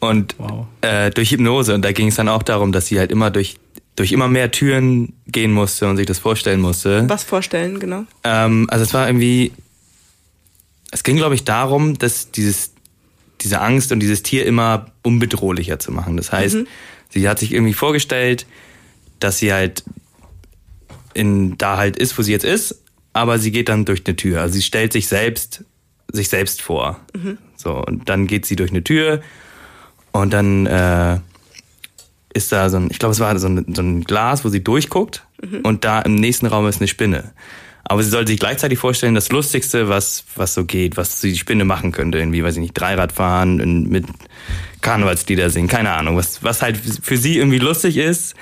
Und Wow. äh, durch Hypnose. Und da ging es dann auch darum, dass sie halt immer durch, durch immer mehr Türen gehen musste und sich das vorstellen musste. Was vorstellen, genau. Ähm, also es war irgendwie, es ging glaube ich darum, dass dieses, diese Angst und dieses Tier immer unbedrohlicher zu machen. Das heißt, sie hat sich irgendwie vorgestellt, dass sie halt in, da halt ist, wo sie jetzt ist, aber sie geht dann durch eine Tür. Also sie stellt sich selbst, sich selbst vor. So, und dann geht sie durch eine Tür und dann, äh, ist da so ein, ich glaube, es war so ein, so ein Glas, wo sie durchguckt und da im nächsten Raum ist eine Spinne. Aber sie sollte sich gleichzeitig vorstellen, das Lustigste, was, was so geht, was die Spinne machen könnte, irgendwie, weiß ich nicht, Dreirad fahren, mit Karnevalslieder singen, keine Ahnung, was, was halt für sie irgendwie lustig ist.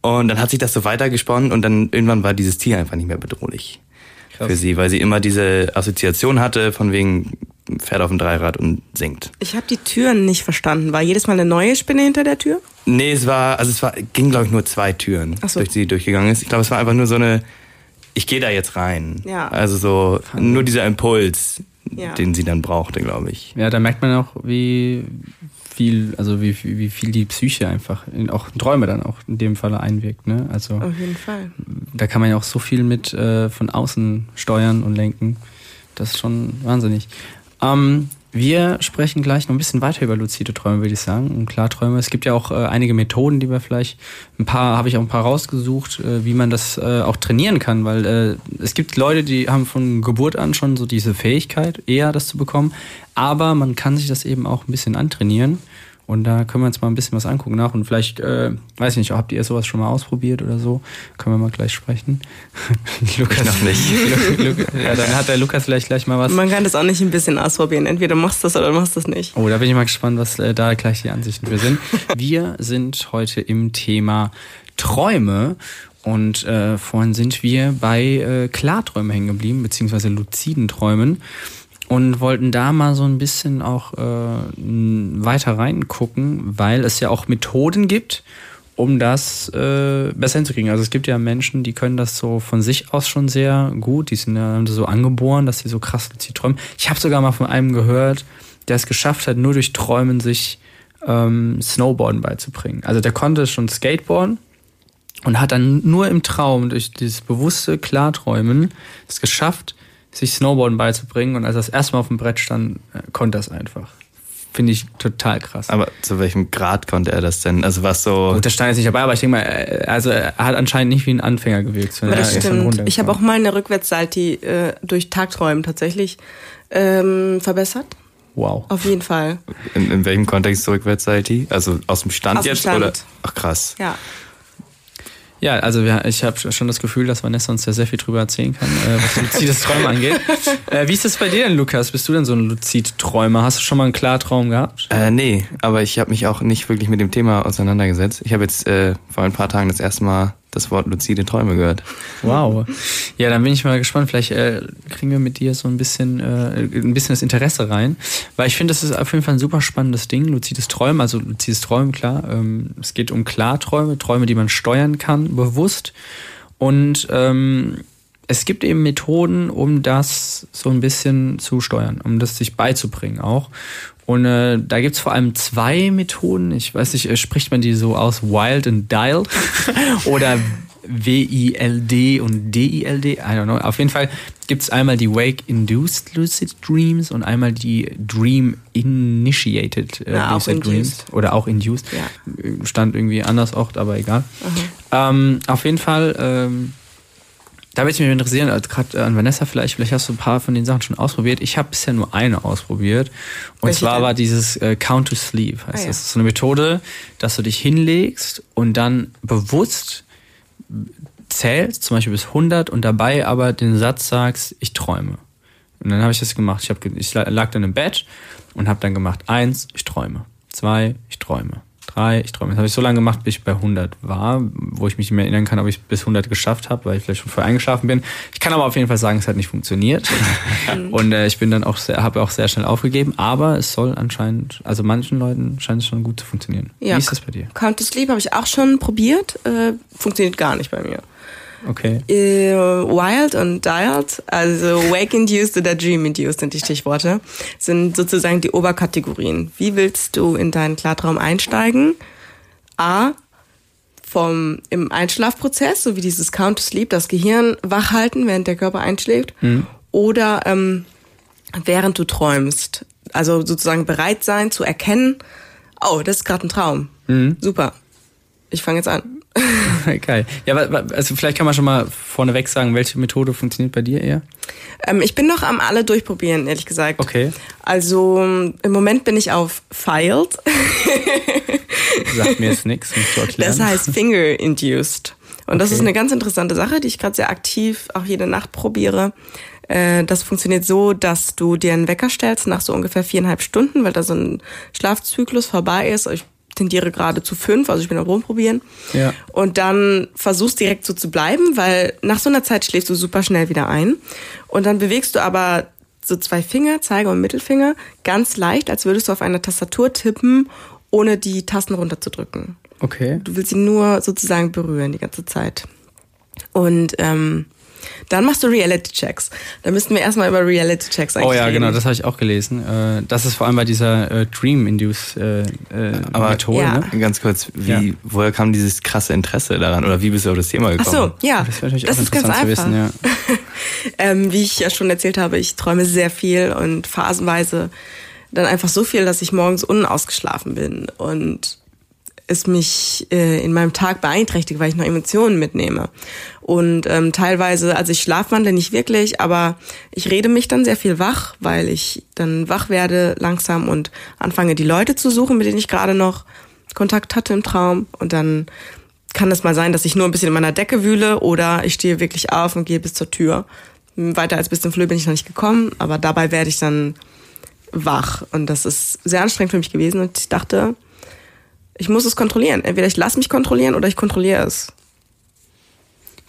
Und dann hat sich das so weitergesponnen und dann irgendwann war dieses Tier einfach nicht mehr bedrohlich Krass. für sie, weil sie immer diese Assoziation hatte von wegen fährt auf dem Dreirad und singt. Ich habe die Türen nicht verstanden. War jedes Mal eine neue Spinne hinter der Tür? Nee, es war, also es war, ging glaube ich nur zwei Türen, so. durch die sie durchgegangen ist. Ich glaube, es war einfach nur so eine, ich gehe da jetzt rein. Ja. Also so, nur dieser Impuls, Ja. den sie dann brauchte, glaube ich. Ja, da merkt man auch, wie viel, also wie, wie viel die Psyche einfach, in, auch Träume dann auch in dem Falle einwirkt. Ne? Also Auf jeden Fall. da kann man ja auch so viel mit äh, von außen steuern und lenken. Das ist schon wahnsinnig. Ähm, wir sprechen gleich noch ein bisschen weiter über luzide Träume, würde ich sagen, und Klarträume. Es gibt ja auch äh, einige Methoden, die wir vielleicht, ein paar, habe ich auch ein paar rausgesucht, äh, wie man das äh, auch trainieren kann, weil äh, es gibt Leute, die haben von Geburt an schon so diese Fähigkeit, eher das zu bekommen, aber man kann sich das eben auch ein bisschen antrainieren. Und da können wir uns mal ein bisschen was angucken nach. Und vielleicht, äh, weiß ich nicht, habt ihr sowas schon mal ausprobiert oder so? Können wir mal gleich sprechen. Lukas noch nicht. Lu- Lu- ja, dann hat der Lukas vielleicht gleich mal was. Man kann das auch nicht ein bisschen ausprobieren. Entweder machst du das oder machst du das nicht. Oh, da bin ich mal gespannt, was äh, da gleich die Ansichten für sind. Wir sind heute im Thema Träume und äh, vorhin sind wir bei äh, Klarträumen hängen geblieben, beziehungsweise luziden Träumen und wollten da mal so ein bisschen auch äh, weiter reingucken, weil es ja auch Methoden gibt, um das äh, besser hinzukriegen. Also es gibt ja Menschen, die können das so von sich aus schon sehr gut, die sind ja so angeboren, dass sie so krass luzid träumen. Ich habe sogar mal von einem gehört, der es geschafft hat, nur durch Träumen sich ähm, Snowboarden beizubringen. Also der konnte schon Skateboarden und hat dann nur im Traum durch dieses bewusste Klarträumen es geschafft, sich Snowboarden beizubringen und als er das erste Mal auf dem Brett stand, äh, konnte er es einfach. Finde ich total krass. Aber zu welchem Grad konnte er das denn? Also was so. Gut, der stand jetzt nicht dabei, aber ich denke mal, äh, also er hat anscheinend nicht wie ein Anfänger gewirkt. sondern Aber das ist stimmt. Ich habe auch mal eine Rückwärtssalti äh, durch Tagträumen tatsächlich ähm, verbessert. Wow. Auf jeden Fall. In, in welchem Kontext zurückwärts-IT? Also aus dem Stand Aus dem jetzt Stand. oder? Ach krass. Ja. Ja, also wir, ich habe schon das Gefühl, dass Vanessa uns da sehr viel drüber erzählen kann, äh, was luzides Träumen angeht. Äh, wie ist das bei dir denn, Lukas? Bist du denn so ein Luzid-Träumer? Hast du schon mal einen Klartraum gehabt? Äh, nee, aber ich habe mich auch nicht wirklich mit dem Thema auseinandergesetzt. Ich habe jetzt äh, vor ein paar Tagen das erste Mal das Wort luzide Träume gehört. Wow. Ja, dann bin ich mal gespannt. Vielleicht äh, kriegen wir mit dir so ein bisschen, äh, ein bisschen das Interesse rein. Weil ich finde, das ist auf jeden Fall ein super spannendes Ding. Luzides Träumen, also luzides Träumen, klar. Ähm, es geht um Klarträume, Träume, die man steuern kann, bewusst. Und ähm, es gibt eben Methoden, um das so ein bisschen zu steuern, um das sich beizubringen auch. Und äh, da gibt's vor allem zwei Methoden. Ich weiß nicht, äh, spricht man die so aus Wild and Dialed oder W-I-L-D und D-I-L-D? I don't know. Auf jeden Fall gibt's einmal die Wake-Induced Lucid Dreams und einmal die Dream-Initiated äh, Ja, Lucid Dreams. Oder auch Induced. Ja. Stand irgendwie anders auch, aber egal. Ähm, auf jeden Fall, ähm, da würde ich mich interessieren, also gerade an Vanessa vielleicht, vielleicht hast du ein paar von den Sachen schon ausprobiert. Ich habe bisher nur eine ausprobiert. Und Welche zwar denn? war dieses äh, Count to Sleep. Heißt Ah, ja. das. ist so eine Methode, dass du dich hinlegst und dann bewusst zählst, zum Beispiel bis 100 und dabei aber den Satz sagst, ich träume. Und dann habe ich das gemacht. Ich, hab, ich la- lag dann im Bett und habe dann gemacht, eins, ich träume. Zwei, ich träume. Drei, ich träume. Das habe ich so lange gemacht, bis ich bei 100 war, wo ich mich nicht mehr erinnern kann, ob ich bis 100 geschafft habe, weil ich vielleicht schon vorher eingeschlafen bin. Ich kann aber auf jeden Fall sagen, es hat nicht funktioniert. und äh, ich bin dann auch sehr, habe auch sehr schnell aufgegeben. Aber es soll anscheinend, also manchen Leuten scheint es schon gut zu funktionieren. ja. Wie ist das bei dir? Count to Sleep habe ich auch schon probiert. Äh, funktioniert gar nicht bei mir. Okay. Äh, Wild und Dialed, also Wake-Induced oder Dream-Induced sind die Stichworte, sind sozusagen die Oberkategorien. Wie willst du in deinen Klartraum einsteigen? A, vom, im Einschlafprozess, so wie dieses Count to Sleep, das Gehirn wach halten, während der Körper einschläft. Oder ähm, während du träumst. Also sozusagen bereit sein zu erkennen, oh, das ist gerade ein Traum. Super. Ich fange jetzt an. Geil. Ja, also vielleicht kann man schon mal vorneweg sagen, welche Methode funktioniert bei dir eher? Ähm, ich bin noch am alle durchprobieren, ehrlich gesagt. Okay. Also im Moment bin ich auf Filed. Sagt mir jetzt nichts, um zu erklären. Das heißt Finger Induced. Und das Okay. ist eine ganz interessante Sache, die ich gerade sehr aktiv auch jede Nacht probiere. Äh, Das funktioniert so, dass du dir einen Wecker stellst nach so ungefähr viereinhalb Stunden, weil da so ein Schlafzyklus vorbei ist. Ich tendiere gerade zu fünf, also ich bin am rumprobieren. Ja. Und dann versuchst direkt so zu bleiben, weil nach so einer Zeit schläfst du super schnell wieder ein. Und dann bewegst du aber so zwei Finger, Zeiger und Mittelfinger, ganz leicht, als würdest du auf einer Tastatur tippen, ohne die Tasten runterzudrücken. Okay. Du willst sie nur sozusagen berühren die ganze Zeit. Und ähm, dann machst du Reality-Checks. Da müssten wir erstmal über Reality-Checks eigentlich Oh ja, reden. genau, das habe ich auch gelesen. Äh, Das ist vor allem bei dieser äh, Dream-Induce äh. Ja. Ne? Ganz kurz, wie, Ja. woher kam dieses krasse Interesse daran? Oder wie bist du auf das Thema Ach gekommen? so, ja, Das wäre natürlich das auch ist ganz interessant einfach. zu wissen, ja. ähm, wie ich ja schon erzählt habe, ich träume sehr viel und phasenweise dann einfach so viel, dass ich morgens unausgeschlafen bin und es mich äh, in meinem Tag beeinträchtigt, weil ich noch Emotionen mitnehme. Und ähm, teilweise, also ich schlafwandle nicht wirklich, aber ich rede mich dann sehr viel wach, weil ich dann wach werde langsam und anfange die Leute zu suchen, mit denen ich gerade noch Kontakt hatte im Traum. Und dann kann es mal sein, dass ich nur ein bisschen in meiner Decke wühle oder ich stehe wirklich auf und gehe bis zur Tür. Weiter als bis zum Flöhe bin ich noch nicht gekommen, aber dabei werde ich dann wach. Und das ist sehr anstrengend für mich gewesen und ich dachte, ich muss es kontrollieren. Entweder ich lasse mich kontrollieren oder ich kontrolliere es.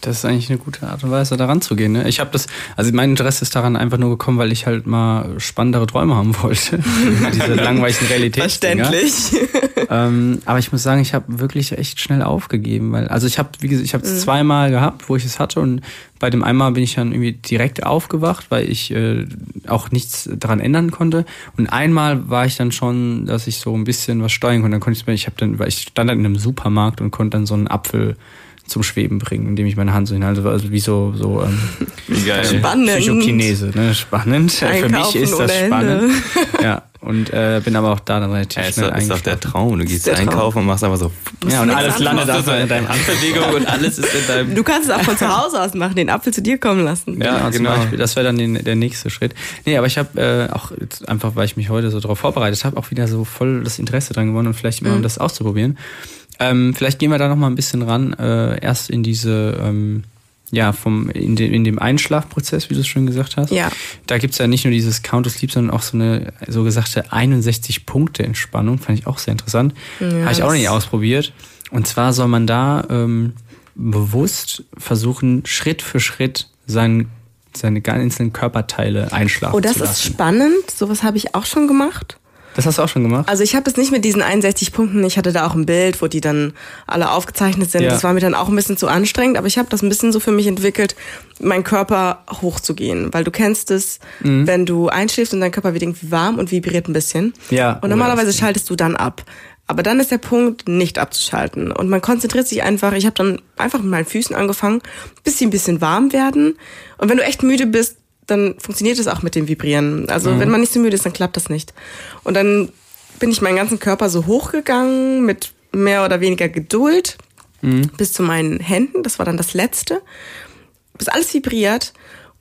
Das ist eigentlich eine gute Art und Weise, daran zu gehen. Ne? Ich habe das, also mein Interesse ist daran einfach nur gekommen, weil ich halt mal spannendere Träume haben wollte. Diese langweiligen Realitätsdinger. Verständlich. Ähm, aber ich muss sagen, ich habe wirklich echt schnell aufgegeben, weil also ich habe wie gesagt, ich habe es zweimal gehabt, wo ich es hatte und bei dem einmal bin ich dann irgendwie direkt aufgewacht, weil ich äh, auch nichts daran ändern konnte und einmal war ich dann schon, dass ich so ein bisschen was steuern konnte. Dann konnte ich mir, ich habe dann, weil ich stand dann in einem Supermarkt und konnte dann so einen Apfel zum Schweben bringen, indem ich meine Hand so hinhalte, also wie so so ähm, Wie geil. Spannend. Psychokinese, ne? Spannend. Für mich Einkaufen ist das spannend. Ja, und äh, bin aber auch da dann relativ Ja, ist, schnell doch, ist doch der. Traum. Du gehst einkaufen und machst einfach so. Ja, und alles landet anderes. einfach in deinem Handbewegung und alles ist in deinem. Du kannst es auch von zu Hause aus machen, den Apfel zu dir kommen lassen. Ja, Ja, zum genau. Beispiel. Das wäre dann den, der nächste Schritt. Nee, aber ich habe äh, auch jetzt einfach, weil ich mich heute so darauf vorbereitet habe, auch wieder so voll das Interesse dran gewonnen und vielleicht mal um das auszuprobieren. Ähm, vielleicht gehen wir da noch mal ein bisschen ran, äh, erst in diese, ähm, ja, vom, in, de, in dem Einschlafprozess, wie du es schon gesagt hast. Ja. Da gibt's ja nicht nur dieses Count to Sleep, sondern auch so eine so gesagte 61-Punkte-Entspannung. Fand ich auch sehr interessant. Habe ich auch noch nie ausprobiert. Und zwar soll man da ähm, bewusst versuchen, Schritt für Schritt seinen, seine einzelnen Körperteile einschlafen Oh, das ist spannend. Sowas habe ich auch schon gemacht. Das hast du auch schon gemacht? Also ich habe es nicht mit diesen 61 Punkten. Ich hatte da auch ein Bild, wo die dann alle aufgezeichnet sind. Ja. Das war mir dann auch ein bisschen zu anstrengend, aber ich habe das ein bisschen so für mich entwickelt, meinen Körper hochzugehen, weil du kennst es, Mhm. wenn du einschläfst und dein Körper wird irgendwie warm und vibriert ein bisschen. Ja. Und normalerweise schaltest du dann ab. Aber dann ist der Punkt, nicht abzuschalten. Und man konzentriert sich einfach. Ich habe dann einfach mit meinen Füßen angefangen, bis sie ein bisschen warm werden. Und wenn du echt müde bist, dann funktioniert es auch mit dem Vibrieren. Also wenn man nicht so müde ist, dann klappt das nicht. Und dann bin ich meinen ganzen Körper so hochgegangen mit mehr oder weniger Geduld bis zu meinen Händen. Das war dann das Letzte. Bis alles vibriert.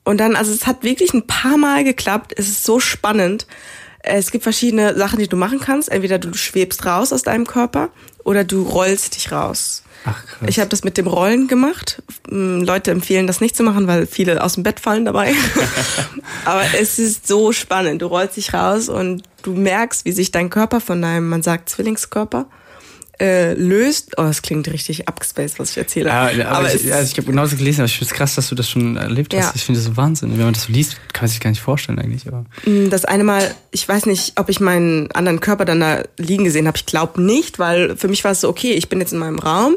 Und dann, also es hat wirklich ein paar Mal geklappt. Es ist so spannend. Es gibt verschiedene Sachen, die du machen kannst. Entweder du schwebst raus aus deinem Körper oder du rollst dich raus. Ach, krass. Ich habe das mit dem Rollen gemacht. Mm, Leute empfehlen das nicht zu machen, weil viele aus dem Bett fallen dabei. Aber es ist so spannend. Du rollst dich raus und du merkst, wie sich dein Körper von deinem, man sagt Zwillingskörper, äh, löst. Oh, das klingt richtig abgespaced, was ich erzähle. Ja, aber, Aber ich, es also ich habe genauso gelesen, aber ich finde es krass, dass du das schon erlebt hast. Ja. Ich finde das so Wahnsinn. Wenn man das so liest, kann man sich gar nicht vorstellen eigentlich. Aber Mm, Das eine Mal, ich weiß nicht, ob ich meinen anderen Körper dann da liegen gesehen habe. Ich glaube nicht, weil für mich war es so, okay, ich bin jetzt in meinem Raum.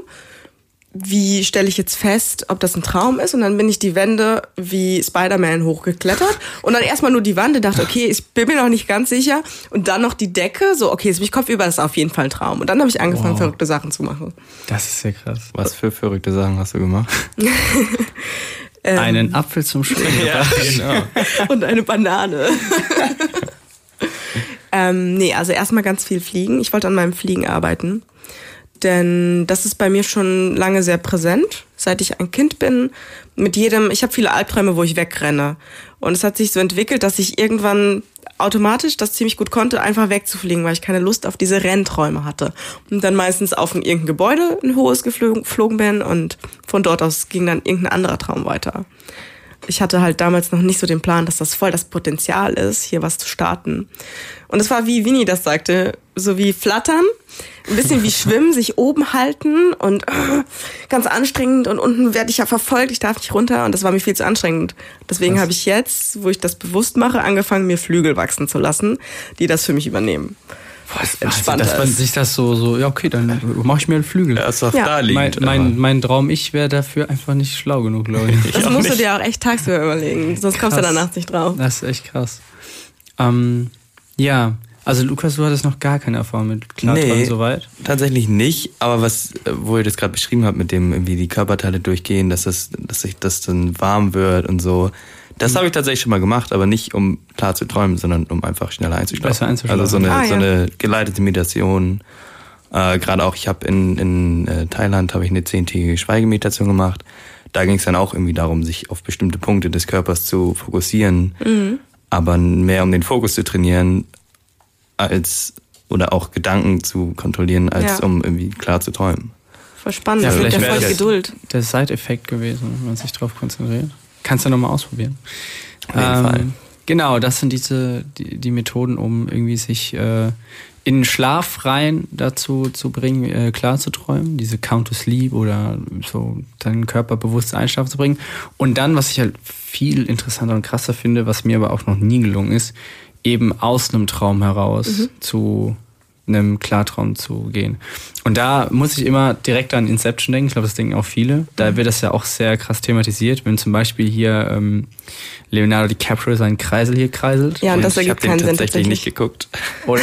Wie stelle ich jetzt fest, ob das ein Traum ist? Und dann bin ich die Wände wie Spider-Man hochgeklettert und dann erstmal nur die Wand und dachte, okay, ich bin mir noch nicht ganz sicher. Und dann noch die Decke, so, okay, jetzt bin ich kopfüber, das ist auf jeden Fall ein Traum. Und dann habe ich angefangen, Wow. verrückte Sachen zu machen. das ist ja krass. Was für verrückte Sachen hast du gemacht? Ähm. Einen Apfel zum Schwimmen. genau. und eine Banane. ähm, nee, also erstmal ganz viel fliegen. Ich wollte an meinem Fliegen arbeiten. Denn das ist bei mir schon lange sehr präsent, seit ich ein Kind bin. Mit jedem, ich habe viele Albträume, wo ich wegrenne. Und es hat sich so entwickelt, dass ich irgendwann automatisch das ziemlich gut konnte, einfach wegzufliegen, weil ich keine Lust auf diese Rennträume hatte. Und dann meistens auf ein irgendein Gebäude, ein hohes geflogen bin und von dort aus ging dann irgendein anderer Traum weiter. Ich hatte halt damals noch nicht so den Plan, dass das voll das Potenzial ist, hier was zu starten. Und es war wie Winnie das sagte, so wie Flattern, ein bisschen wie Schwimmen, sich oben halten und äh, ganz anstrengend und unten werde ich ja verfolgt, ich darf nicht runter und das war mir viel zu anstrengend. Deswegen habe ich jetzt, wo ich das bewusst mache, angefangen, mir Flügel wachsen zu lassen, die das für mich übernehmen. Was entspannter also, dass man sich das so, so, ja, okay, dann mache ich mir einen Flügel. Ja, ist doch ja. da liegt. Mein, mein, mein Traum, ich wäre dafür einfach nicht schlau genug, glaube ich. Das musst nicht. du dir auch echt tagsüber überlegen, sonst krass. kommst du danach nicht drauf. Das ist echt krass. Ähm, ja, also Lukas, du hattest noch gar keine Erfahrung mit Klarträumen nee, soweit? tatsächlich nicht. Aber was, wo ihr das gerade beschrieben habt, mit dem irgendwie die Körperteile durchgehen, dass das, dass sich das dann warm wird und so. Das mhm. habe ich tatsächlich schon mal gemacht, aber nicht um klar zu träumen, sondern um einfach schneller einzuschlafen. Besser einzuschlafen. Also so eine, ah, ja. so eine geleitete Meditation. Äh, Gerade auch, ich habe in, in äh, Thailand habe ich eine zehntägige Schweigemeditation gemacht. Da ging es dann auch irgendwie darum, sich auf bestimmte Punkte des Körpers zu fokussieren, mhm. aber mehr um den Fokus zu trainieren, als oder auch Gedanken zu kontrollieren, als ja. um irgendwie klar zu träumen. Voll spannend, ja, vielleicht wäre das Geduld. der Side-Effekt gewesen, wenn man sich darauf konzentriert. Kannst du nochmal ausprobieren. Auf jeden ähm, Fall. Genau, das sind diese die, die Methoden, um irgendwie sich äh, in Schlaf rein dazu zu bringen, äh, klar zu träumen, diese Count to Sleep oder so deinen Körper bewusst einschlafen zu bringen. Und dann, was ich halt viel interessanter und krasser finde, was mir aber auch noch nie gelungen ist, eben aus einem Traum heraus mhm. zu einem Klartraum zu gehen. Und da muss ich immer direkt an Inception denken. Ich glaube, das denken auch viele. Da mhm. wird das ja auch sehr krass thematisiert, wenn zum Beispiel hier ähm, Leonardo DiCaprio seinen Kreisel hier kreiselt. Ja, und, das ergibt keinen Sinn. tatsächlich nicht geguckt. Oder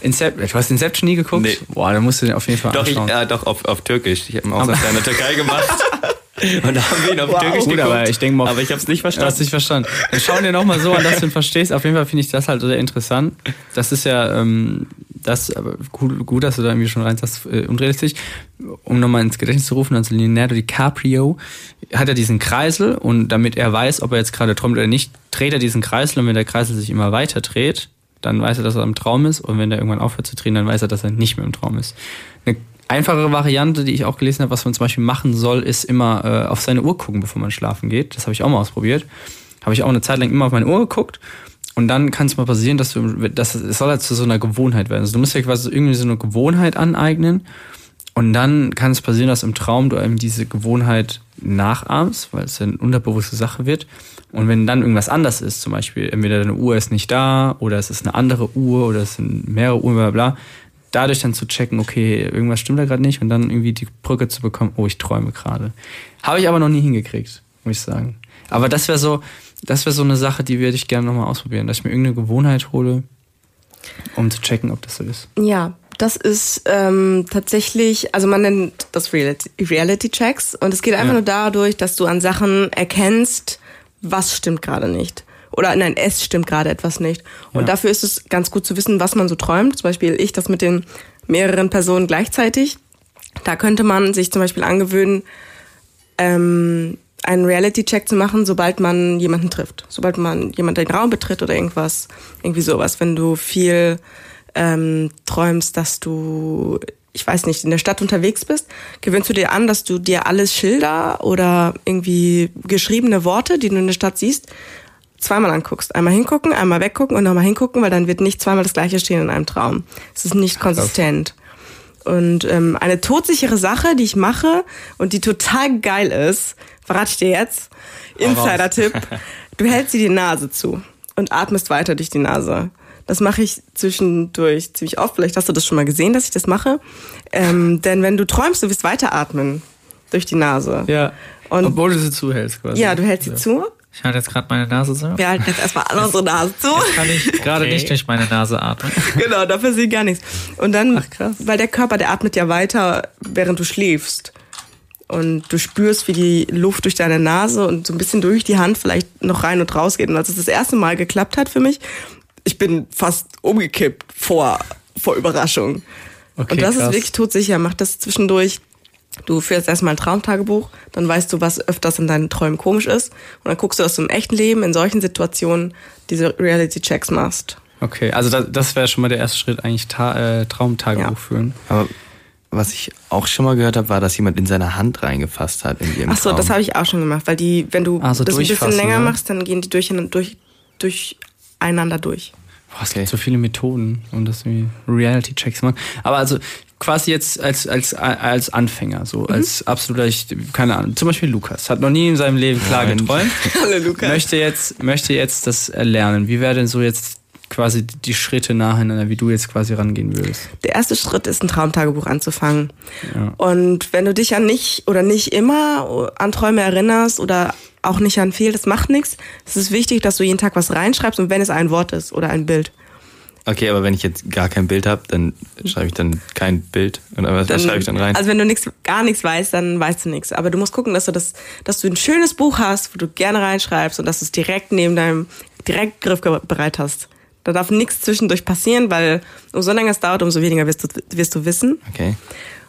Inception. Du hast Inception nie geguckt? Nee. Boah, da musst du den auf jeden Fall doch, anschauen. Ich, äh, doch, auf, auf Türkisch. Ich habe einen Auslandsjahr in der Türkei gemacht. Und da haben wir ihn auf wow. Türkisch geguckt. Aber ich denke mal, aber ich habe es nicht verstanden. Hast nicht verstanden. Dann schau dir nochmal so an, dass du ihn verstehst. Auf jeden Fall finde ich das halt sehr interessant. Das ist ja, ähm, das, aber gut, gut, dass du da irgendwie schon rein sagst, äh, unrealistisch. Um nochmal ins Gedächtnis zu rufen, also Leonardo DiCaprio hat er diesen Kreisel und damit er weiß, ob er jetzt gerade träumt oder nicht, dreht er diesen Kreisel und wenn der Kreisel sich immer weiter dreht, dann weiß er, dass er im Traum ist und wenn er irgendwann aufhört zu drehen, dann weiß er, dass er nicht mehr im Traum ist. Eine einfachere Variante, die ich auch gelesen habe, was man zum Beispiel machen soll, ist immer äh, auf seine Uhr gucken, bevor man schlafen geht. Das habe ich auch mal ausprobiert. Habe ich auch eine Zeit lang immer auf meine Uhr geguckt. Und dann kann es mal passieren, dass du, das es soll halt zu so einer Gewohnheit werden. Also du musst ja quasi irgendwie so eine Gewohnheit aneignen. Und dann kann es passieren, dass im Traum du eben diese Gewohnheit nachahmst, weil es ja eine unterbewusste Sache wird. Und wenn dann irgendwas anders ist, zum Beispiel entweder deine Uhr ist nicht da oder es ist eine andere Uhr oder es sind mehrere Uhren, bla bla, dadurch dann zu checken, okay, irgendwas stimmt da gerade nicht und dann irgendwie die Brücke zu bekommen, oh, ich träume gerade. Habe ich aber noch nie hingekriegt, muss ich sagen. Aber das wäre so, das wäre so eine Sache, die würde ich gerne nochmal ausprobieren, dass ich mir irgendeine Gewohnheit hole, um zu checken, ob das so ist. Ja, das ist ähm, tatsächlich, also man nennt das Reality, Reality Checks und es geht einfach ja. nur dadurch, dass du an Sachen erkennst, was stimmt gerade nicht oder nein, es stimmt gerade etwas nicht. Und ja. dafür ist es ganz gut zu wissen, was man so träumt. Zum Beispiel ich das mit den mehreren Personen gleichzeitig. Da könnte man sich zum Beispiel angewöhnen, ähm, einen Reality-Check zu machen, sobald man jemanden trifft. Sobald man jemanden den Raum betritt oder irgendwas, irgendwie sowas. Wenn du viel ähm, träumst, dass du, ich weiß nicht, in der Stadt unterwegs bist, gewöhnst du dir an, dass du dir alles Schilder oder irgendwie geschriebene Worte, die du in der Stadt siehst, zweimal anguckst. Einmal hingucken, einmal weggucken und nochmal hingucken, weil dann wird nicht zweimal das gleiche stehen in einem Traum. Es ist nicht konsistent. Und ähm, eine todsichere Sache, die ich mache und die total geil ist, verrate ich dir jetzt. Insider-Tipp. Du hältst dir die Nase zu und atmest weiter durch die Nase. Das mache ich zwischendurch ziemlich oft. Vielleicht hast du das schon mal gesehen, dass ich das mache. Ähm, denn wenn du träumst, du wirst weiteratmen durch die Nase. Ja. Und Obwohl du sie zuhältst quasi. Ja, du hältst sie ja. zu ich halte jetzt gerade meine Nase so. Wir halten jetzt erstmal alle unsere Nase zu. Jetzt kann ich gerade okay. nicht durch meine Nase atmen. Genau, dafür sieht gar nichts. Und dann, Ach, weil der Körper, der atmet ja weiter, während du schläfst. Und du spürst, wie die Luft durch deine Nase und so ein bisschen durch die Hand vielleicht noch rein und raus geht. Und als es das erste Mal geklappt hat für mich, ich bin fast umgekippt vor, vor Überraschung. Okay, und das krass. ist wirklich todsicher. Mach das zwischendurch. Du führst erstmal ein Traumtagebuch, dann weißt du, was öfters in deinen Träumen komisch ist. Und dann guckst du, dass du im echten Leben in solchen Situationen diese Reality-Checks machst. Okay, also das, das wäre schon mal der erste Schritt, eigentlich Ta äh, Traumtagebuch Ja. führen. Aber was ich auch schon mal gehört habe, war, dass jemand in seine Hand reingefasst hat in ihrem Ach so, Traum. das habe ich auch schon gemacht, weil die, wenn du Ah, so das ein bisschen länger ne? machst, dann gehen die durch, durch, durcheinander durch. Boah, es Okay. gibt so viele Methoden, um das irgendwie Reality-Checks zu machen. Aber also quasi jetzt als, als, als Anfänger, so Mhm. als absoluter, ich, keine Ahnung, zum Beispiel Lukas, hat noch nie in seinem Leben klar Nein. geträumt, Hallo Lukas. möchte jetzt, möchte jetzt das erlernen. Wie wäre denn so jetzt quasi die Schritte nacheinander, wie du jetzt quasi rangehen würdest? Der erste Schritt ist, ein Traumtagebuch anzufangen. Ja. Und wenn du dich an nicht oder nicht immer an Träume erinnerst oder auch nicht an viel, das macht nichts. Es ist wichtig, dass du jeden Tag was reinschreibst und wenn es ein Wort ist oder ein Bild. Okay, aber wenn ich jetzt gar kein Bild habe, dann schreibe ich dann kein Bild. Oder was, was schreibe ich dann rein? Also wenn du nix, gar nichts weißt, dann weißt du nichts. Aber du musst gucken, dass du das, dass du ein schönes Buch hast, wo du gerne reinschreibst und dass du es direkt neben deinem, direkt griffbereit hast. Da darf nichts zwischendurch passieren, weil umso länger es dauert, umso weniger wirst du, wirst du wissen. okay.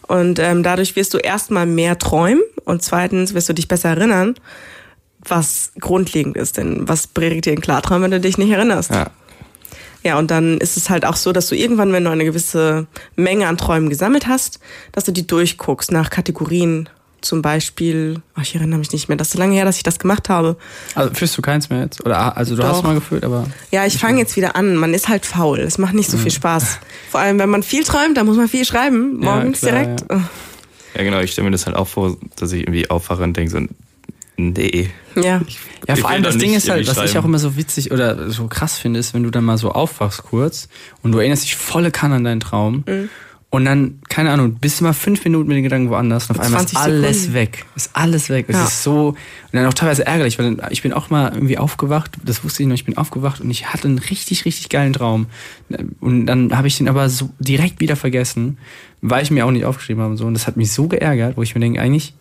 Und ähm, dadurch wirst du erstmal mehr träumen und zweitens wirst du dich besser erinnern, was grundlegend ist. Denn was bringt dir ein Klartraum, wenn du dich nicht erinnerst? Ja. Ja, und dann ist es halt auch so, dass du irgendwann, wenn du eine gewisse Menge an Träumen gesammelt hast, dass du die durchguckst nach Kategorien. Zum Beispiel, ach, ich erinnere mich nicht mehr, das ist so lange her, dass ich das gemacht habe. Also führst du keins mehr jetzt? Oder also du hast Doch. mal geführt, aber Ja, ich fange jetzt wieder an. Man ist halt faul. Es macht nicht so viel Spaß. Vor allem, wenn man viel träumt, dann muss man viel schreiben. Ja, Morgens klar, direkt. Ja, genau. Ich stelle mir das halt auch vor, dass ich irgendwie aufwache und denke so, nee. Ja. Ja, Ich vor will allem das Ding ist halt, was ich auch immer so witzig oder so krass finde, ist, wenn du dann mal so aufwachst kurz und du erinnerst dich volle Kanne an deinen Traum Mhm. und dann, keine Ahnung, bist du mal fünf Minuten mit den Gedanken woanders und auf einmal ist 20 alles Sekunden. weg. Ist alles weg. Es Ja. ist so, und dann auch teilweise ärgerlich, weil dann, ich bin auch mal irgendwie aufgewacht, das wusste ich noch, ich bin aufgewacht und ich hatte einen richtig, richtig geilen Traum. Und dann habe ich den aber so direkt wieder vergessen, weil ich mir auch nicht aufgeschrieben habe und so. Und das hat mich so geärgert, wo ich mir denke, eigentlich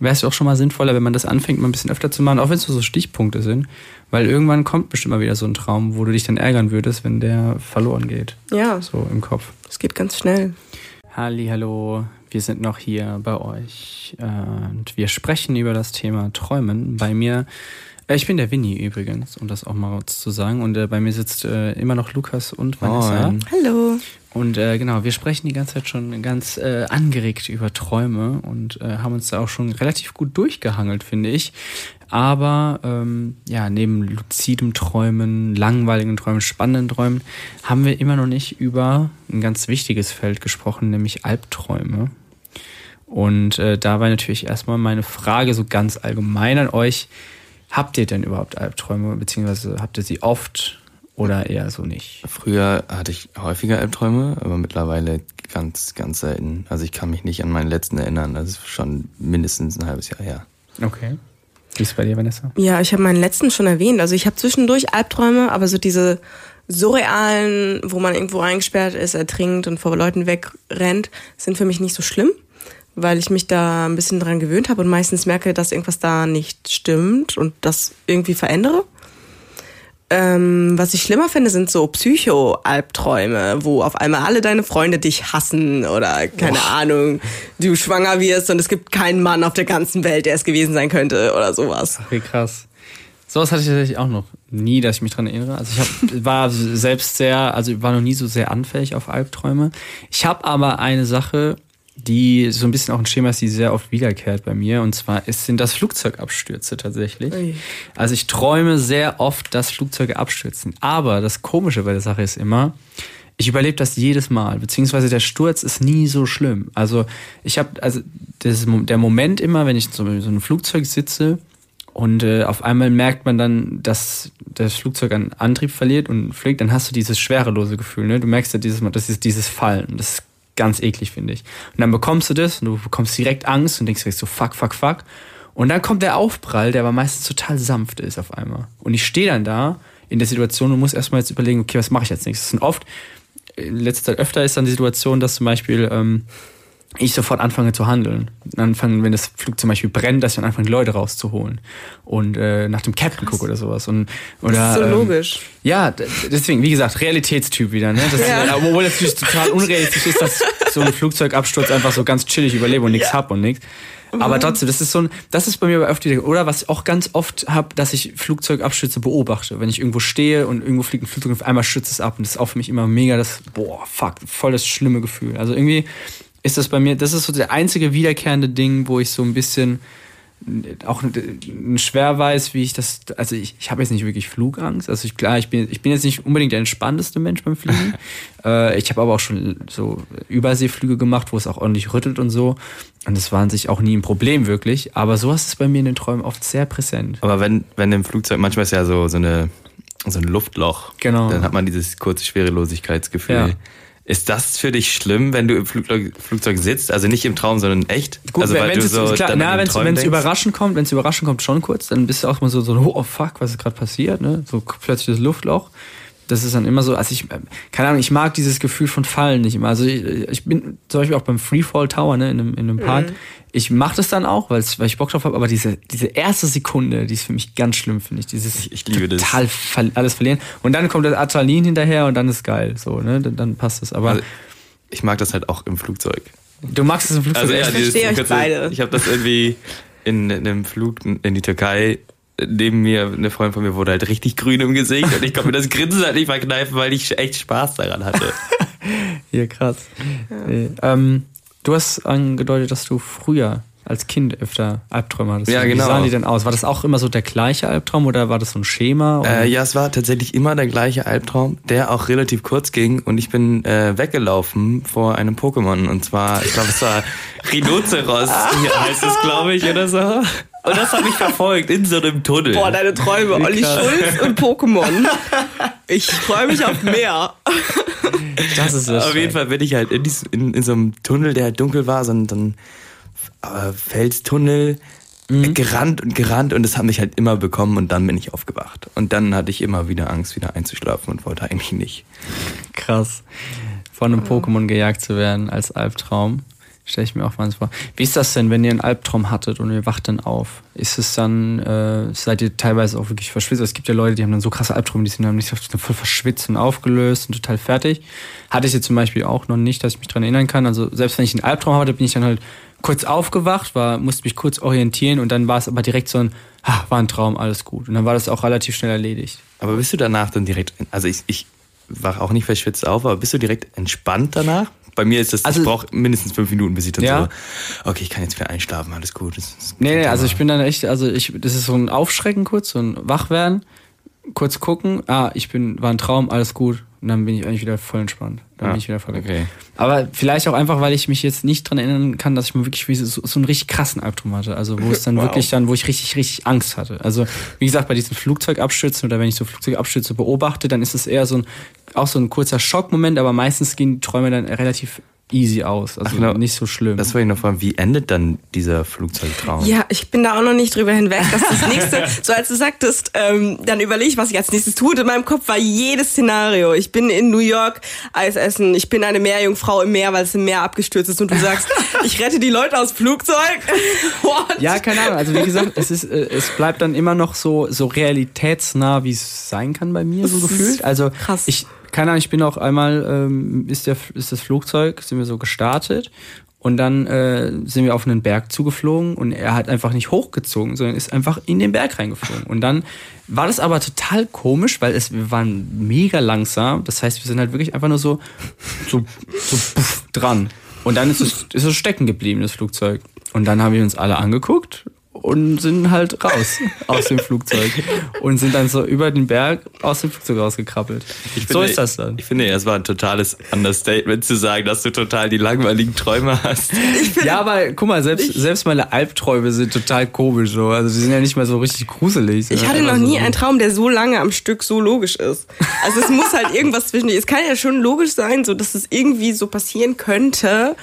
wäre es doch schon mal sinnvoller, wenn man das anfängt, mal ein bisschen öfter zu machen, auch wenn es nur so Stichpunkte sind. Weil irgendwann kommt bestimmt mal wieder so ein Traum, wo du dich dann ärgern würdest, wenn der verloren geht. Ja, So im Kopf. es geht ganz schnell. Halli, hallo, wir sind noch hier bei euch äh, und wir sprechen über das Thema Träumen. Bei mir, ich bin der Winnie übrigens, um das auch mal kurz zu sagen. Und äh, bei mir sitzt äh, immer noch Lukas und Vanessa. Moin. Hallo. Und äh, genau, wir sprechen die ganze Zeit schon ganz äh, angeregt über Träume und äh, haben uns da auch schon relativ gut durchgehangelt, finde ich. Aber ähm, ja, neben luzidem Träumen, langweiligen Träumen, spannenden Träumen, haben wir immer noch nicht über ein ganz wichtiges Feld gesprochen, nämlich Albträume. Und äh, dabei natürlich erstmal meine Frage so ganz allgemein an euch. Habt ihr denn überhaupt Albträume, beziehungsweise habt ihr sie oft oder eher so nicht? Früher hatte ich häufiger Albträume, aber mittlerweile ganz, ganz selten. Also ich kann mich nicht an meinen letzten erinnern. Das ist schon mindestens ein halbes Jahr her. Okay. Wie ist es bei dir, Vanessa? Ja, ich habe meinen letzten schon erwähnt. Also ich habe zwischendurch Albträume, aber so diese surrealen, wo man irgendwo eingesperrt ist, ertrinkt und vor Leuten wegrennt, sind für mich nicht so schlimm, weil ich mich da ein bisschen dran gewöhnt habe und meistens merke, dass irgendwas da nicht stimmt und das irgendwie verändere. Ähm, was ich schlimmer finde, sind so Psycho-Albträume, wo auf einmal alle deine Freunde dich hassen oder keine Ahnung, du schwanger wirst und es gibt keinen Mann auf der ganzen Welt, der es gewesen sein könnte oder sowas. Okay, krass. Sowas hatte ich tatsächlich auch noch nie, dass ich mich dran erinnere. Also ich hab, war selbst sehr, also war noch nie so sehr anfällig auf Albträume. Ich habe aber eine Sache, die so ein bisschen auch ein Schema ist, die sehr oft wiederkehrt bei mir. Und zwar ist, sind das Flugzeugabstürze tatsächlich. Ui. Also ich träume sehr oft, dass Flugzeuge abstürzen. Aber das Komische bei der Sache ist immer, ich überlebe das jedes Mal, beziehungsweise der Sturz ist nie so schlimm. Also ich habe, also das der Moment immer, wenn ich in so einem Flugzeug sitze und äh, auf einmal merkt man dann, dass das Flugzeug an Antrieb verliert und fliegt, dann hast du dieses schwerelose Gefühl. Ne? Du merkst ja dieses Mal, das ist dieses Fallen. Das ist ganz eklig, finde ich. Und dann bekommst du das und du bekommst direkt Angst und denkst dir so, fuck, fuck, fuck. Und dann kommt der Aufprall, der aber meistens total sanft ist auf einmal. Und ich stehe dann da in der Situation und muss erstmal jetzt überlegen, okay, was mache ich jetzt nächstes? Sind oft, in letzter Zeit öfter ist dann die Situation, dass zum Beispiel ähm, ich sofort anfange zu handeln. Anfangen, wenn das Flug zum Beispiel brennt, dass ich dann anfange, die Leute rauszuholen und äh, nach dem Captain gucke oder sowas. Und, oder, Das ist so ähm, logisch. ja, deswegen, wie gesagt, Realitätstyp wieder, ne? Das, Ja. Obwohl das natürlich total unrealistisch ist, dass so einen Flugzeugabsturz einfach so ganz chillig überlebe und nichts hab und nichts. Aber trotzdem, das ist so ein, das ist bei mir wieder, oder was ich auch ganz oft habe, dass ich Flugzeugabstürze beobachte. Wenn ich irgendwo stehe und irgendwo fliegt ein Flugzeug und auf einmal stürzt es ab und das ist auch für mich immer mega das, boah, fuck, voll das schlimme Gefühl. Also irgendwie ist das bei mir, das ist so der einzige wiederkehrende Ding, wo ich so ein bisschen auch schwer weiß, wie ich das, also ich, ich habe jetzt nicht wirklich Flugangst. Also ich, klar, ich bin, ich bin jetzt nicht unbedingt der entspannteste Mensch beim Fliegen. äh, ich habe aber auch schon so Überseeflüge gemacht, wo es auch ordentlich rüttelt und so. Und das war an sich auch nie ein Problem wirklich. Aber sowas ist bei mir in den Träumen oft sehr präsent. Aber wenn, wenn im Flugzeug, manchmal ist ja so, so eine, so ein Luftloch. Genau. Dann hat man dieses kurze Schwerelosigkeitsgefühl. Ja. Ist das für dich schlimm, wenn du im Flugzeug, Flugzeug sitzt? Also nicht im Traum, sondern echt? Gut, also, wenn es so klar, na, wenn's, wenn's überraschend kommt, wenn es überraschend kommt, schon kurz, dann bist du auch mal so, so oh fuck, was ist gerade passiert, ne? So plötzlich das Luftloch. Das ist dann immer so, also ich, äh, keine Ahnung, ich mag dieses Gefühl von Fallen nicht immer. Also ich, ich bin zum Beispiel auch beim Freefall Tower, ne, in einem, in einem Park. Ich mache das dann auch, weil ich Bock drauf habe, aber diese, diese erste Sekunde, die ist für mich ganz schlimm, finde ich. Dieses Ich- ich liebe das. total ver alles verlieren. Und dann kommt das Adrenalin hinterher und dann ist geil. So, ne? Dann, dann passt es. Aber Also, ich mag das halt auch im Flugzeug. du magst es im Flugzeug Also ja, dieses, verstehe euch beide. Ich habe das irgendwie in, in einem Flug in die Türkei neben mir, eine Freundin von mir wurde halt richtig grün im Gesicht und ich konnte mir das Grinsen halt nicht verkneifen, weil ich echt Spaß daran hatte. Ja, krass. Nee. Ähm, du hast angedeutet, dass du früher als Kind öfter Albträume hattest. Ja, Wie genau. sahen die denn aus? War das auch immer so der gleiche Albtraum oder war das so ein Schema? Äh, ja, es war tatsächlich immer der gleiche Albtraum, der auch relativ kurz ging und ich bin äh, weggelaufen vor einem Pokémon und zwar, ich glaube, es war Rhinoceros, heißt es, glaube ich, oder so. Und das hat mich verfolgt in so einem Tunnel. Boah, deine Träume. Olli Schulz und Pokémon. Ich freue mich auf mehr. das ist das. Auf jeden Fall bin ich halt in, dies, in, in so einem Tunnel, der halt dunkel war, so ein, so ein äh, Felstunnel, äh, gerannt und gerannt und das hat mich halt immer bekommen und dann bin ich aufgewacht. Und dann hatte ich immer wieder Angst, wieder einzuschlafen und wollte eigentlich nicht. Krass. Von einem Pokémon gejagt zu werden als Albtraum. Stelle ich mir auch mal vor. Wie ist das denn, wenn ihr einen Albtraum hattet und ihr wacht dann auf? Ist es dann, äh, seid ihr teilweise auch wirklich verschwitzt? Es gibt ja Leute, die haben dann so krasse Albträume, die sind dann nicht voll verschwitzt und aufgelöst und total fertig. Hatte ich jetzt zum Beispiel auch noch nicht, dass ich mich dran erinnern kann. Also selbst wenn ich einen Albtraum hatte, bin ich dann halt kurz aufgewacht, war, musste mich kurz orientieren und dann war es aber direkt so ein, ah, war ein Traum, alles gut. Und dann war das auch relativ schnell erledigt. Aber bist du danach dann direkt, also ich, ich wach auch nicht verschwitzt auf, aber bist du direkt entspannt danach? Bei mir ist das, Also- ich brauche mindestens fünf Minuten, bis ich dann Ja. so, okay, ich kann jetzt wieder einschlafen, alles gut. Das, das Nee, nee, also ich bin dann echt, also ich, das ist so ein Aufschrecken kurz, so ein Wachwerden, kurz gucken, ah, ich bin, war ein Traum, alles gut. Und dann bin ich eigentlich wieder voll entspannt. Dann Ah, bin ich wieder voll weg. okay. Aber vielleicht auch einfach, weil ich mich jetzt nicht dran erinnern kann, dass ich mal wirklich so, so einen richtig krassen Albtraum hatte. Also wo es dann Wow. wirklich dann, wo ich richtig, richtig Angst hatte. Also wie gesagt, bei diesen Flugzeugabstürzen oder wenn ich so Flugzeugabstürze beobachte, dann ist es eher so ein, auch so ein kurzer Schockmoment, aber meistens gehen die Träume dann relativ easy aus. Also Ach, genau. nicht so schlimm. Das wollte ich noch fragen, wie endet dann dieser Flugzeugtraum? Ja, ich bin da auch noch nicht drüber hinweg, dass das nächste, so als du sagtest, ähm, dann überlege ich, was ich als nächstes tue. Und in meinem Kopf war jedes Szenario. Ich bin in New York Eis essen, ich bin eine Meerjungfrau im Meer, weil es im Meer abgestürzt ist und du sagst, ich rette die Leute aus Flugzeug. What? Ja, keine Ahnung. Also wie gesagt, es ist, äh, es bleibt dann immer noch so so realitätsnah, wie es sein kann bei mir so Das gefühlt. Also krass. ich keine Ahnung. Ich bin auch einmal ähm, ist der ist das Flugzeug sind wir so gestartet und dann äh, sind wir auf einen Berg zugeflogen und er hat einfach nicht hochgezogen, sondern ist einfach in den Berg reingeflogen. Und dann war das aber total komisch, weil es wir waren mega langsam. Das heißt, wir sind halt wirklich einfach nur so so so puff, dran. Und dann ist es, ist es stecken geblieben, das Flugzeug. Und dann haben wir uns alle angeguckt und sind halt raus aus dem Flugzeug. Und sind dann so über den Berg aus dem Flugzeug rausgekrabbelt. Ich so finde- ist das dann. Ich finde, es war ein totales Understatement zu sagen, dass du total die langweiligen Träume hast. Ja, aber guck mal, selbst, selbst meine Albträume sind total komisch. So. Also die sind ja nicht mal so richtig gruselig. Ich hatte noch nie so- einen Traum, der so lange am Stück so logisch ist. Also es muss halt irgendwas zwischen. Es kann ja schon logisch sein, so dass es irgendwie so passieren könnte.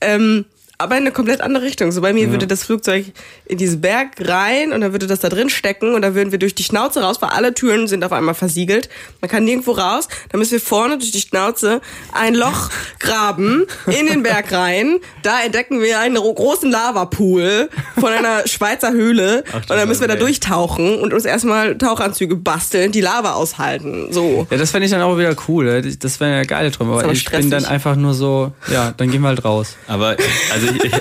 Ähm, aber in eine komplett andere Richtung. So bei mir würde das Flugzeug in diesen Berg rein und dann würde das da drin stecken und dann würden wir durch die Schnauze raus, weil alle Türen sind auf einmal versiegelt. Man kann nirgendwo raus. Dann müssen wir vorne durch die Schnauze ein Loch graben in den Berg rein. Da entdecken wir einen ro- großen Lavapool von einer Schweizer Höhle und dann müssen wir da ey. durchtauchen und uns erstmal Tauchanzüge basteln, die Lava aushalten. So. Ja, das fände ich dann auch wieder cool. ey. Das wäre eine geile Träume. Aber ich bin dann stressig. einfach nur so, ja, dann gehen wir halt raus. Aber also ich,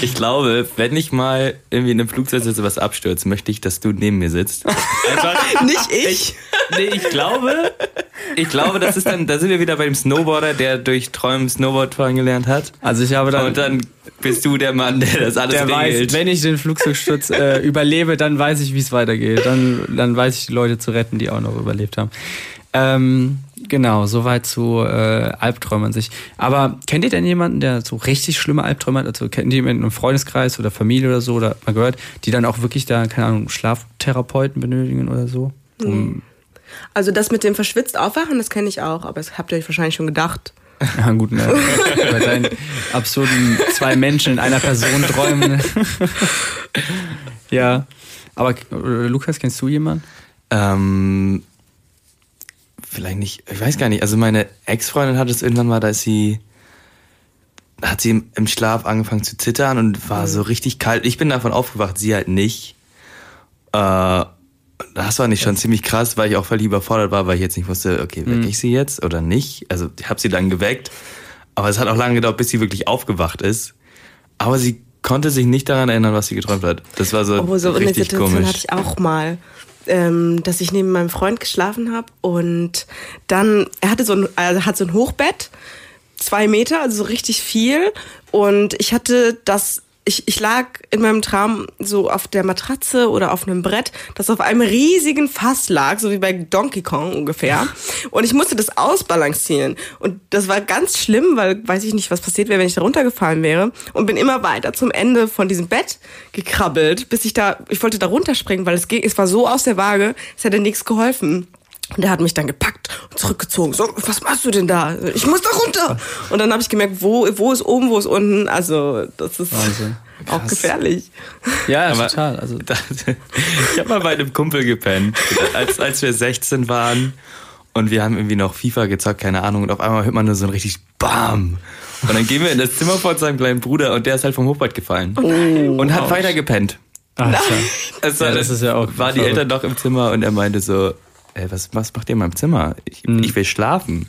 ich glaube, wenn ich mal irgendwie in einem Flugzeug sitze, was abstürzt, möchte ich, dass du neben mir sitzt. Einfach, Nicht ich. nee, ich glaube, ich glaube, das ist dann, da sind wir wieder beim Snowboarder, der durch Träumen Snowboard fahren gelernt hat. Also ich habe dann, Und dann bist du der Mann, der das alles der weiß, regelt. wenn ich den Flugzeugsturz äh, überlebe, dann weiß ich, wie es weitergeht. Dann, dann weiß ich, die Leute zu retten, die auch noch überlebt haben. Ähm, genau, soweit zu äh, Albträumen an sich. Aber kennt ihr denn jemanden, der so richtig schlimme Albträume hat? Also kennt ihr jemanden im Freundeskreis oder Familie oder so, oder mal gehört, die dann auch wirklich da, keine Ahnung, Schlaftherapeuten benötigen oder so? Um, Also das mit dem verschwitzt aufwachen, das kenne ich auch, aber das habt ihr euch wahrscheinlich schon gedacht. Ja, gut, ne? Bei deinen absurden zwei Menschen in einer Person träumen. ja. Aber äh, Lukas, kennst du jemanden? Ähm, vielleicht nicht, ich weiß gar nicht. Also meine Ex-Freundin hat es irgendwann mal, da ist sie, hat sie im, im Schlaf angefangen zu zittern und war so richtig kalt. Ich bin davon aufgewacht, sie halt nicht. Äh, das war nicht schon ziemlich krass, weil ich auch völlig überfordert war, weil ich jetzt nicht wusste, okay, wecke ich sie jetzt oder nicht? Also ich habe sie dann geweckt, aber es hat auch lange gedauert, bis sie wirklich aufgewacht ist. Aber sie konnte sich nicht daran erinnern, was sie geträumt hat. Das war so, Obwohl so eine richtig Situation komisch. hatte ich auch mal, ähm, dass ich neben meinem Freund geschlafen habe und dann, er hatte so ein, er hat so ein Hochbett, zwei Meter, also so richtig viel und ich hatte das, ich, ich lag in meinem Traum so auf der Matratze oder auf einem Brett, das auf einem riesigen Fass lag, so wie bei Donkey Kong ungefähr. Und ich musste das ausbalancieren. Und das war ganz schlimm, weil weiß ich nicht, was passiert wäre, wenn ich da runtergefallen wäre. Und bin immer weiter zum Ende von diesem Bett gekrabbelt, bis ich da, ich wollte da runterspringen, weil es ging, es war so aus der Waage, es hätte nichts geholfen. Und er hat mich dann gepackt und zurückgezogen. So, was machst du denn da? Ich muss da runter. Und dann habe ich gemerkt, wo, wo ist oben, wo ist unten. Also, das ist Wahnsinn. auch gefährlich. Ja, Aber- total. Also, Ich habe mal bei einem Kumpel gepennt, als, als wir 16 waren und wir haben irgendwie noch FIFA gezockt, keine Ahnung, und auf einmal hört man nur so ein richtig BAM. Und dann gehen wir in das Zimmer von seinem kleinen Bruder und der ist halt vom Hochbett gefallen. und hat weiter gepennt. Also, Ja, das ist ja auch War die verrückt. Eltern noch im Zimmer und er meinte so, ey, was, was macht ihr in meinem Zimmer? Ich, ich will schlafen.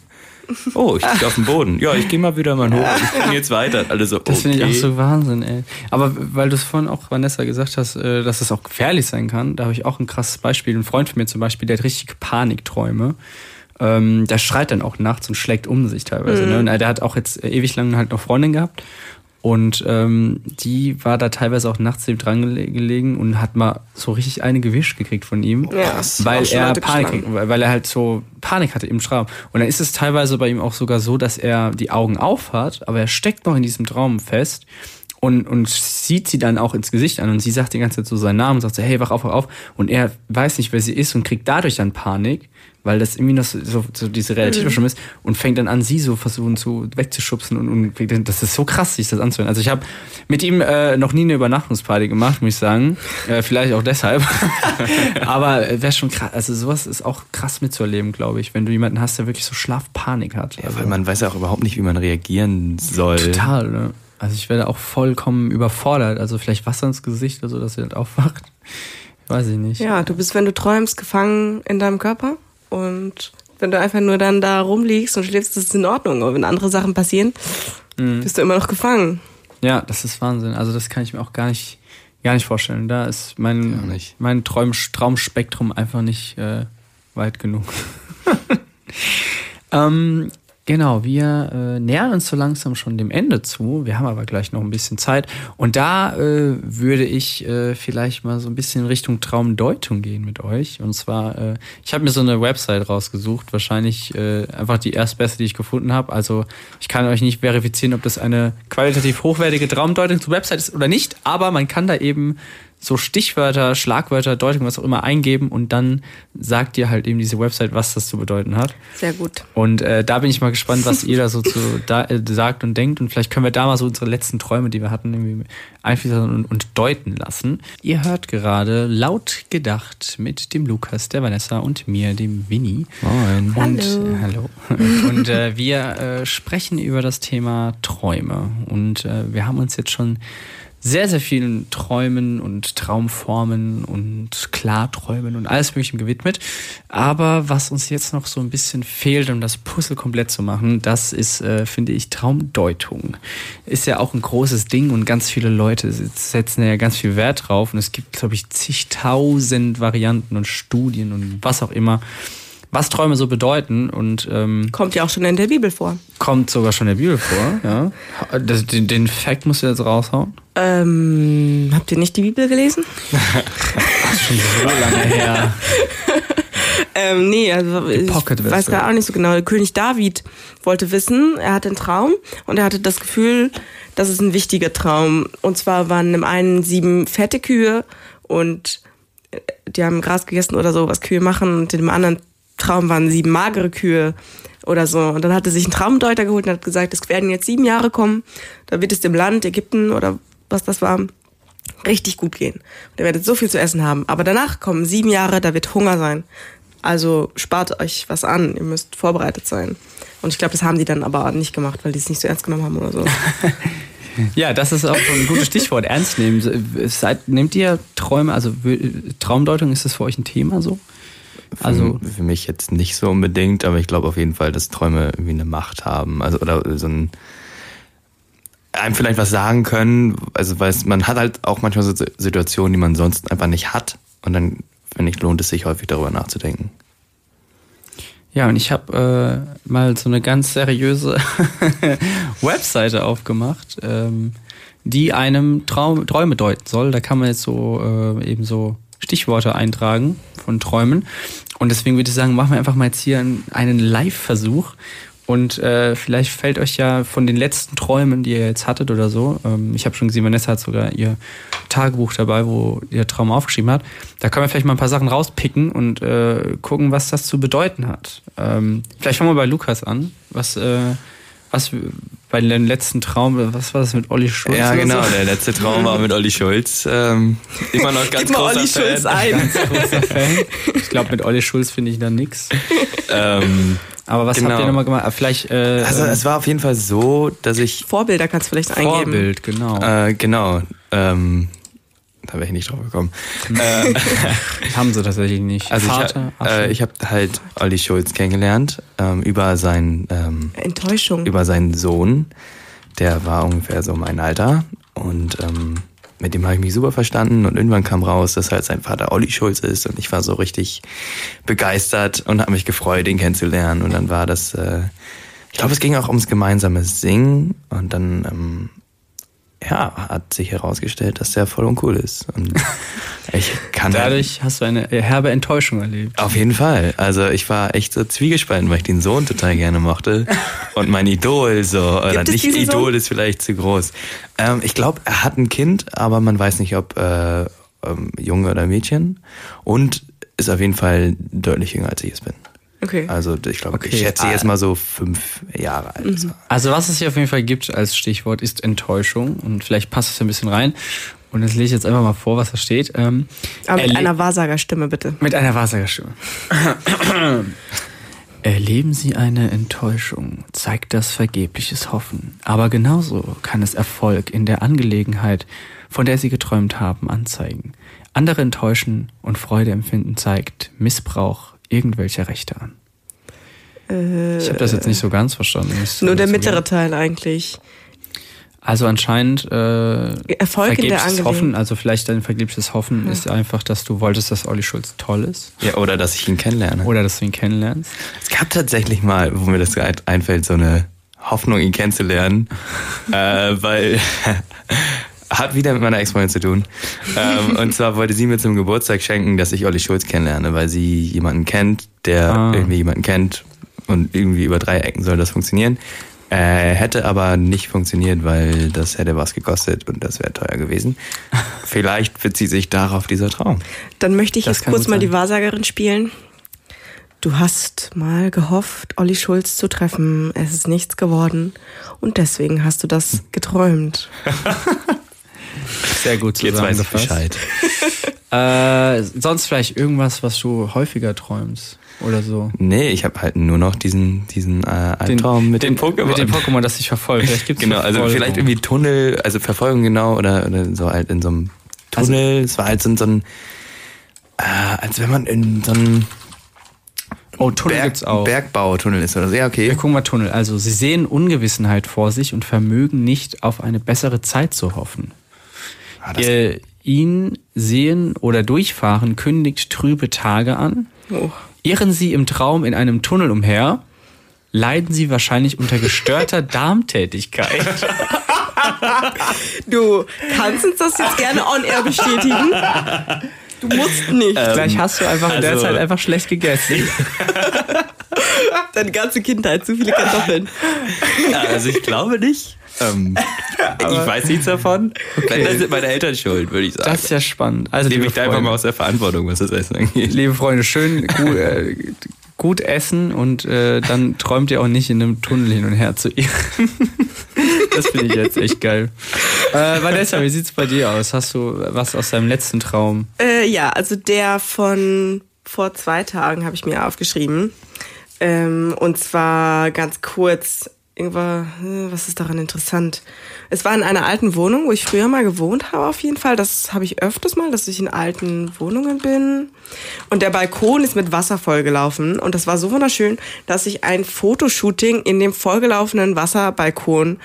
Oh, ich liege auf dem Boden. Ja, ich gehe mal wieder mal hoch. Ich bin jetzt weiter. Alle so, Das finde ich auch so Wahnsinn, ey. Aber weil du es vorhin auch, Vanessa, gesagt hast, äh, dass es auch gefährlich sein kann, da habe ich auch ein krasses Beispiel. Ein Freund von mir zum Beispiel, der hat richtig Panikträume. Ähm, der schreit dann auch nachts und schlägt um sich teilweise. Ne? Und der hat auch jetzt ewig lang halt noch Freundin gehabt. Und ähm, die war da teilweise auch nachts dran gele- gelegen und hat mal so richtig eine gewischt gekriegt von ihm. Ja. Weil er Panik, weil er halt so Panik hatte im Traum. Und dann ist es teilweise bei ihm auch sogar so, dass er die Augen auf hat, aber er steckt noch in diesem Traum fest und, und sieht sie dann auch ins Gesicht an und sie sagt die ganze Zeit so seinen Namen und sagt so, hey, wach auf, wach auf. Und er weiß nicht, wer sie ist und kriegt dadurch dann Panik, weil das irgendwie noch so, so, so diese Relativbeschwörung ist und fängt dann an, sie so versuchen zu wegzuschubsen und, und das ist so krass, sich das anzuhören. Also ich habe mit ihm äh, noch nie eine Übernachtungsparty gemacht, muss ich sagen. Äh, vielleicht auch deshalb. Aber wäre schon krass. Also sowas ist auch krass mitzuerleben, glaube ich, wenn du jemanden hast, der wirklich so Schlafpanik hat. Ja, weil man weiß ja auch überhaupt nicht, wie man reagieren soll. Total, ne? Also ich werde auch vollkommen überfordert. Also vielleicht Wasser ins Gesicht oder so, dass ihr halt aufwacht. Weiß ich nicht. Ja, du bist, wenn du träumst, gefangen in deinem Körper. Und wenn du einfach nur dann da rumliegst und schläfst, ist es in Ordnung. Aber wenn andere Sachen passieren, bist du immer noch gefangen. Ja, das ist Wahnsinn. Also das kann ich mir auch gar nicht, gar nicht vorstellen. Da ist mein, nicht. mein Traum, Traumspektrum einfach nicht äh, weit genug. ähm, genau, wir äh, nähern uns so langsam schon dem Ende zu. Wir haben aber gleich noch ein bisschen Zeit. Und da äh, würde ich äh, vielleicht mal so ein bisschen in Richtung Traumdeutung gehen mit euch. Und zwar, äh, ich habe mir so eine Website rausgesucht, wahrscheinlich äh, einfach die erstbeste, die ich gefunden habe. Also ich kann euch nicht verifizieren, ob das eine qualitativ hochwertige Traumdeutung zur Website ist oder nicht, aber man kann da eben so Stichwörter, Schlagwörter, Deutung, was auch immer eingeben und dann sagt dir halt eben diese Website, was das zu bedeuten hat. Sehr gut. Und äh, da bin ich mal gespannt, was ihr da so zu da, äh, sagt und denkt. Und vielleicht können wir da mal so unsere letzten Träume, die wir hatten, irgendwie einfließen und, und deuten lassen. Ihr hört gerade laut gedacht mit dem Lukas, der Vanessa und mir, dem Winnie. Moin. Und, Hallo. Äh, hallo. Und äh, wir äh, sprechen über das Thema Träume. Und äh, wir haben uns jetzt schon sehr, sehr vielen Träumen und Traumformen und Klarträumen und alles Mögliche gewidmet. Aber was uns jetzt noch so ein bisschen fehlt, um das Puzzle komplett zu machen, das ist, äh, finde ich, Traumdeutung. Ist ja auch ein großes Ding und ganz viele Leute setzen ja ganz viel Wert drauf. Und es gibt, glaube ich, zigtausend Varianten und Studien und was auch immer was Träume so bedeuten und ähm, Kommt ja auch schon in der Bibel vor. kommt sogar schon in der Bibel vor. Ja. Das, den, den Fact musst du jetzt raushauen. Ähm, habt ihr nicht die Bibel gelesen? Schon so lange her. Ähm, nee, also ich weiß gar auch nicht so genau. König David wollte wissen, er hatte einen Traum und er hatte das Gefühl, das ist ein wichtiger Traum. Und zwar waren im einen sieben fette Kühe und äh, die haben Gras gegessen oder so, was Kühe machen. Und in dem anderen Traum waren sieben magere Kühe oder so. Und dann hat er sich einen Traumdeuter geholt und hat gesagt, es werden jetzt sieben Jahre kommen, da wird es dem Land Ägypten oder was das war, richtig gut gehen. Und ihr werdet so viel zu essen haben. Aber danach kommen sieben Jahre, da wird Hunger sein. Also spart euch was an, ihr müsst vorbereitet sein. Und ich glaube, das haben die dann aber nicht gemacht, weil die es nicht so ernst genommen haben oder so. Ja, das ist auch ein gutes Stichwort. Ernst nehmen. Seid, nehmt ihr Träume, also Traumdeutung, ist das für euch ein Thema so? Also für, für mich jetzt nicht so unbedingt, aber ich glaube auf jeden Fall, dass Träume irgendwie eine Macht haben. Also oder so ein einem vielleicht was sagen können. Also weil es, man hat halt auch manchmal so Situationen, die man sonst einfach nicht hat. Und dann finde ich lohnt es sich häufig darüber nachzudenken. Ja, und ich habe äh, mal so eine ganz seriöse Webseite aufgemacht, ähm, die einem Traum, Träume deuten soll. Da kann man jetzt so äh, eben so Stichworte eintragen von Träumen. Und deswegen würde ich sagen, machen wir einfach mal jetzt hier einen, Live-Versuch. Und äh, vielleicht fällt euch ja von den letzten Träumen, die ihr jetzt hattet oder so, ähm, ich habe schon gesehen, Vanessa hat sogar ihr Tagebuch dabei, wo ihr Traum aufgeschrieben hat. Da können wir vielleicht mal ein paar Sachen rauspicken und äh, gucken, was das zu bedeuten hat. Ähm, vielleicht fangen wir bei Lukas an. Was, äh, was bei dem letzten Traum, was war das mit Olli Schulz? Ja, genau, so? der letzte Traum war mit Olli Schulz. Ähm, immer noch ganz Gib großer Olli Fan. Schulz ein. Ganz großer Fan. Ich glaube, mit Olli Schulz finde ich da nix. Ähm, Aber was Genau. habt ihr nochmal gemacht? Ah, Vielleicht äh, also es war auf jeden Fall so, dass ich Vorbilder kannst du vielleicht eingeben. Vorbild, genau. äh, genau, ähm, da wäre ich nicht drauf gekommen. äh, Haben sie tatsächlich nicht. also Vater, ich, äh, ich habe halt Olli Schulz kennengelernt ähm, über seinen ähm, Enttäuschung. über seinen Sohn. Der war ungefähr so mein Alter und ähm, mit dem habe ich mich super verstanden und irgendwann kam raus, dass halt sein Vater Olli Schulz ist und ich war so richtig begeistert und habe mich gefreut, ihn kennenzulernen und dann war das, äh, ich glaube, es ging auch ums gemeinsame Singen und dann ähm, ja, hat sich herausgestellt, dass der voll uncool ist und ich kann halt Dadurch hast du eine herbe Enttäuschung erlebt. auf jeden Fall. Also ich war echt so zwiegespalten, weil ich den Sohn total gerne mochte. Und mein Idol so, oder Gibt es nicht Idol Sohn? ist vielleicht zu groß. Ähm, ich glaube, er hat ein Kind, aber man weiß nicht, ob äh, ähm, Junge oder Mädchen. Und ist auf jeden Fall deutlich jünger, als ich es bin. Okay. Also ich glaube, Okay. ich schätze Ah. jetzt mal so fünf Jahre alt. So. Also was es hier auf jeden Fall gibt als Stichwort ist Enttäuschung und vielleicht passt es ein bisschen rein. Und das lese ich jetzt einfach mal vor, was da steht. Ähm, Aber mit erle- einer Wahrsagerstimme bitte. mit einer Wahrsagerstimme. Erleben Sie eine Enttäuschung, zeigt das vergebliches Hoffen. Aber genauso kann es Erfolg in der Angelegenheit, von der Sie geträumt haben, anzeigen. Andere enttäuschen und Freude empfinden zeigt Missbrauch irgendwelcher Rechte an. Ich habe das jetzt nicht so ganz verstanden. Nur der mittlere Teil eigentlich. Also anscheinend äh, Erfolg in der Angelegenheit. Hoffen, also vielleicht dein vergebliches Hoffen ist einfach, dass du wolltest, dass Olli Schulz toll ist. Ja, oder dass ich ihn kennenlerne. Oder dass du ihn kennenlernst. Es gab tatsächlich mal, wo mir das ein- einfällt, so eine Hoffnung, ihn kennenzulernen, äh, weil hat wieder mit meiner Ex-Freundin zu tun. Ähm, und zwar wollte sie mir zum Geburtstag schenken, dass ich Olli Schulz kennenlerne, weil sie jemanden kennt, der Ah. irgendwie jemanden kennt und irgendwie über drei Ecken soll das funktionieren. Äh, hätte aber nicht funktioniert, weil das hätte was gekostet und das wäre teuer gewesen. Vielleicht bezieht sich darauf dieser Traum. Dann möchte ich Das jetzt kurz mal sein. die Wahrsagerin spielen. Du hast mal gehofft, Olli Schulz zu treffen. Es ist nichts geworden. Und deswegen hast du das geträumt. Sehr gut Jetzt weiß ich zusammengefasst. Bescheid. Äh, sonst vielleicht irgendwas, was du häufiger träumst oder so. Nee, ich habe halt nur noch diesen, diesen äh, Albtraum mit den, dem Pokémon. Mit dem Pokémon, das dich verfolgt. Vielleicht gibt's Genau, also vielleicht irgendwie Tunnel, also Verfolgung genau, oder, oder so halt in so einem Tunnel. es war halt so, ein- so ein, äh, als wenn man in so einem Oh, Tunnel gibt's auch. Bergbautunnel ist oder so. Ja, Wir okay. gucken mal Tunnel. Also, sie sehen Ungewissenheit vor sich und vermögen nicht auf eine bessere Zeit zu hoffen. Ah, Ihr ihn sehen oder durchfahren kündigt trübe Tage an. Oh. Irren sie im Traum in einem Tunnel umher, leiden sie wahrscheinlich unter gestörter Darmtätigkeit. Du kannst uns das jetzt gerne on air bestätigen. Du musst nicht. Vielleicht hast du einfach in der also- Zeit einfach schlecht gegessen. Deine ganze Kindheit, zu viele Kartoffeln. also ich glaube nicht. Ähm, ich weiß nichts davon. Wenn, dann sind meine Eltern schuld, würde ich sagen. Das ist ja spannend. Also, nehme liebe ich da einfach mal aus der Verantwortung, was das Essen angeht. liebe Freunde, schön gut, äh, gut essen und äh, dann träumt ihr auch nicht in einem Tunnel hin und her zu irren. das finde ich jetzt echt geil. Äh, Vanessa, wie sieht's bei dir aus? Hast du was aus deinem letzten Traum? Äh, ja, also der von vor zwei Tagen habe ich mir aufgeschrieben. Ähm, und zwar ganz kurz, irgendwann, äh, was ist daran interessant? Es war in einer alten Wohnung, wo ich früher mal gewohnt habe, auf jeden Fall. Das habe ich öfters mal, dass ich in alten Wohnungen bin. Und der Balkon ist mit Wasser vollgelaufen. Und das war so wunderschön, dass ich ein Fotoshooting in dem vollgelaufenen Wasserbalkon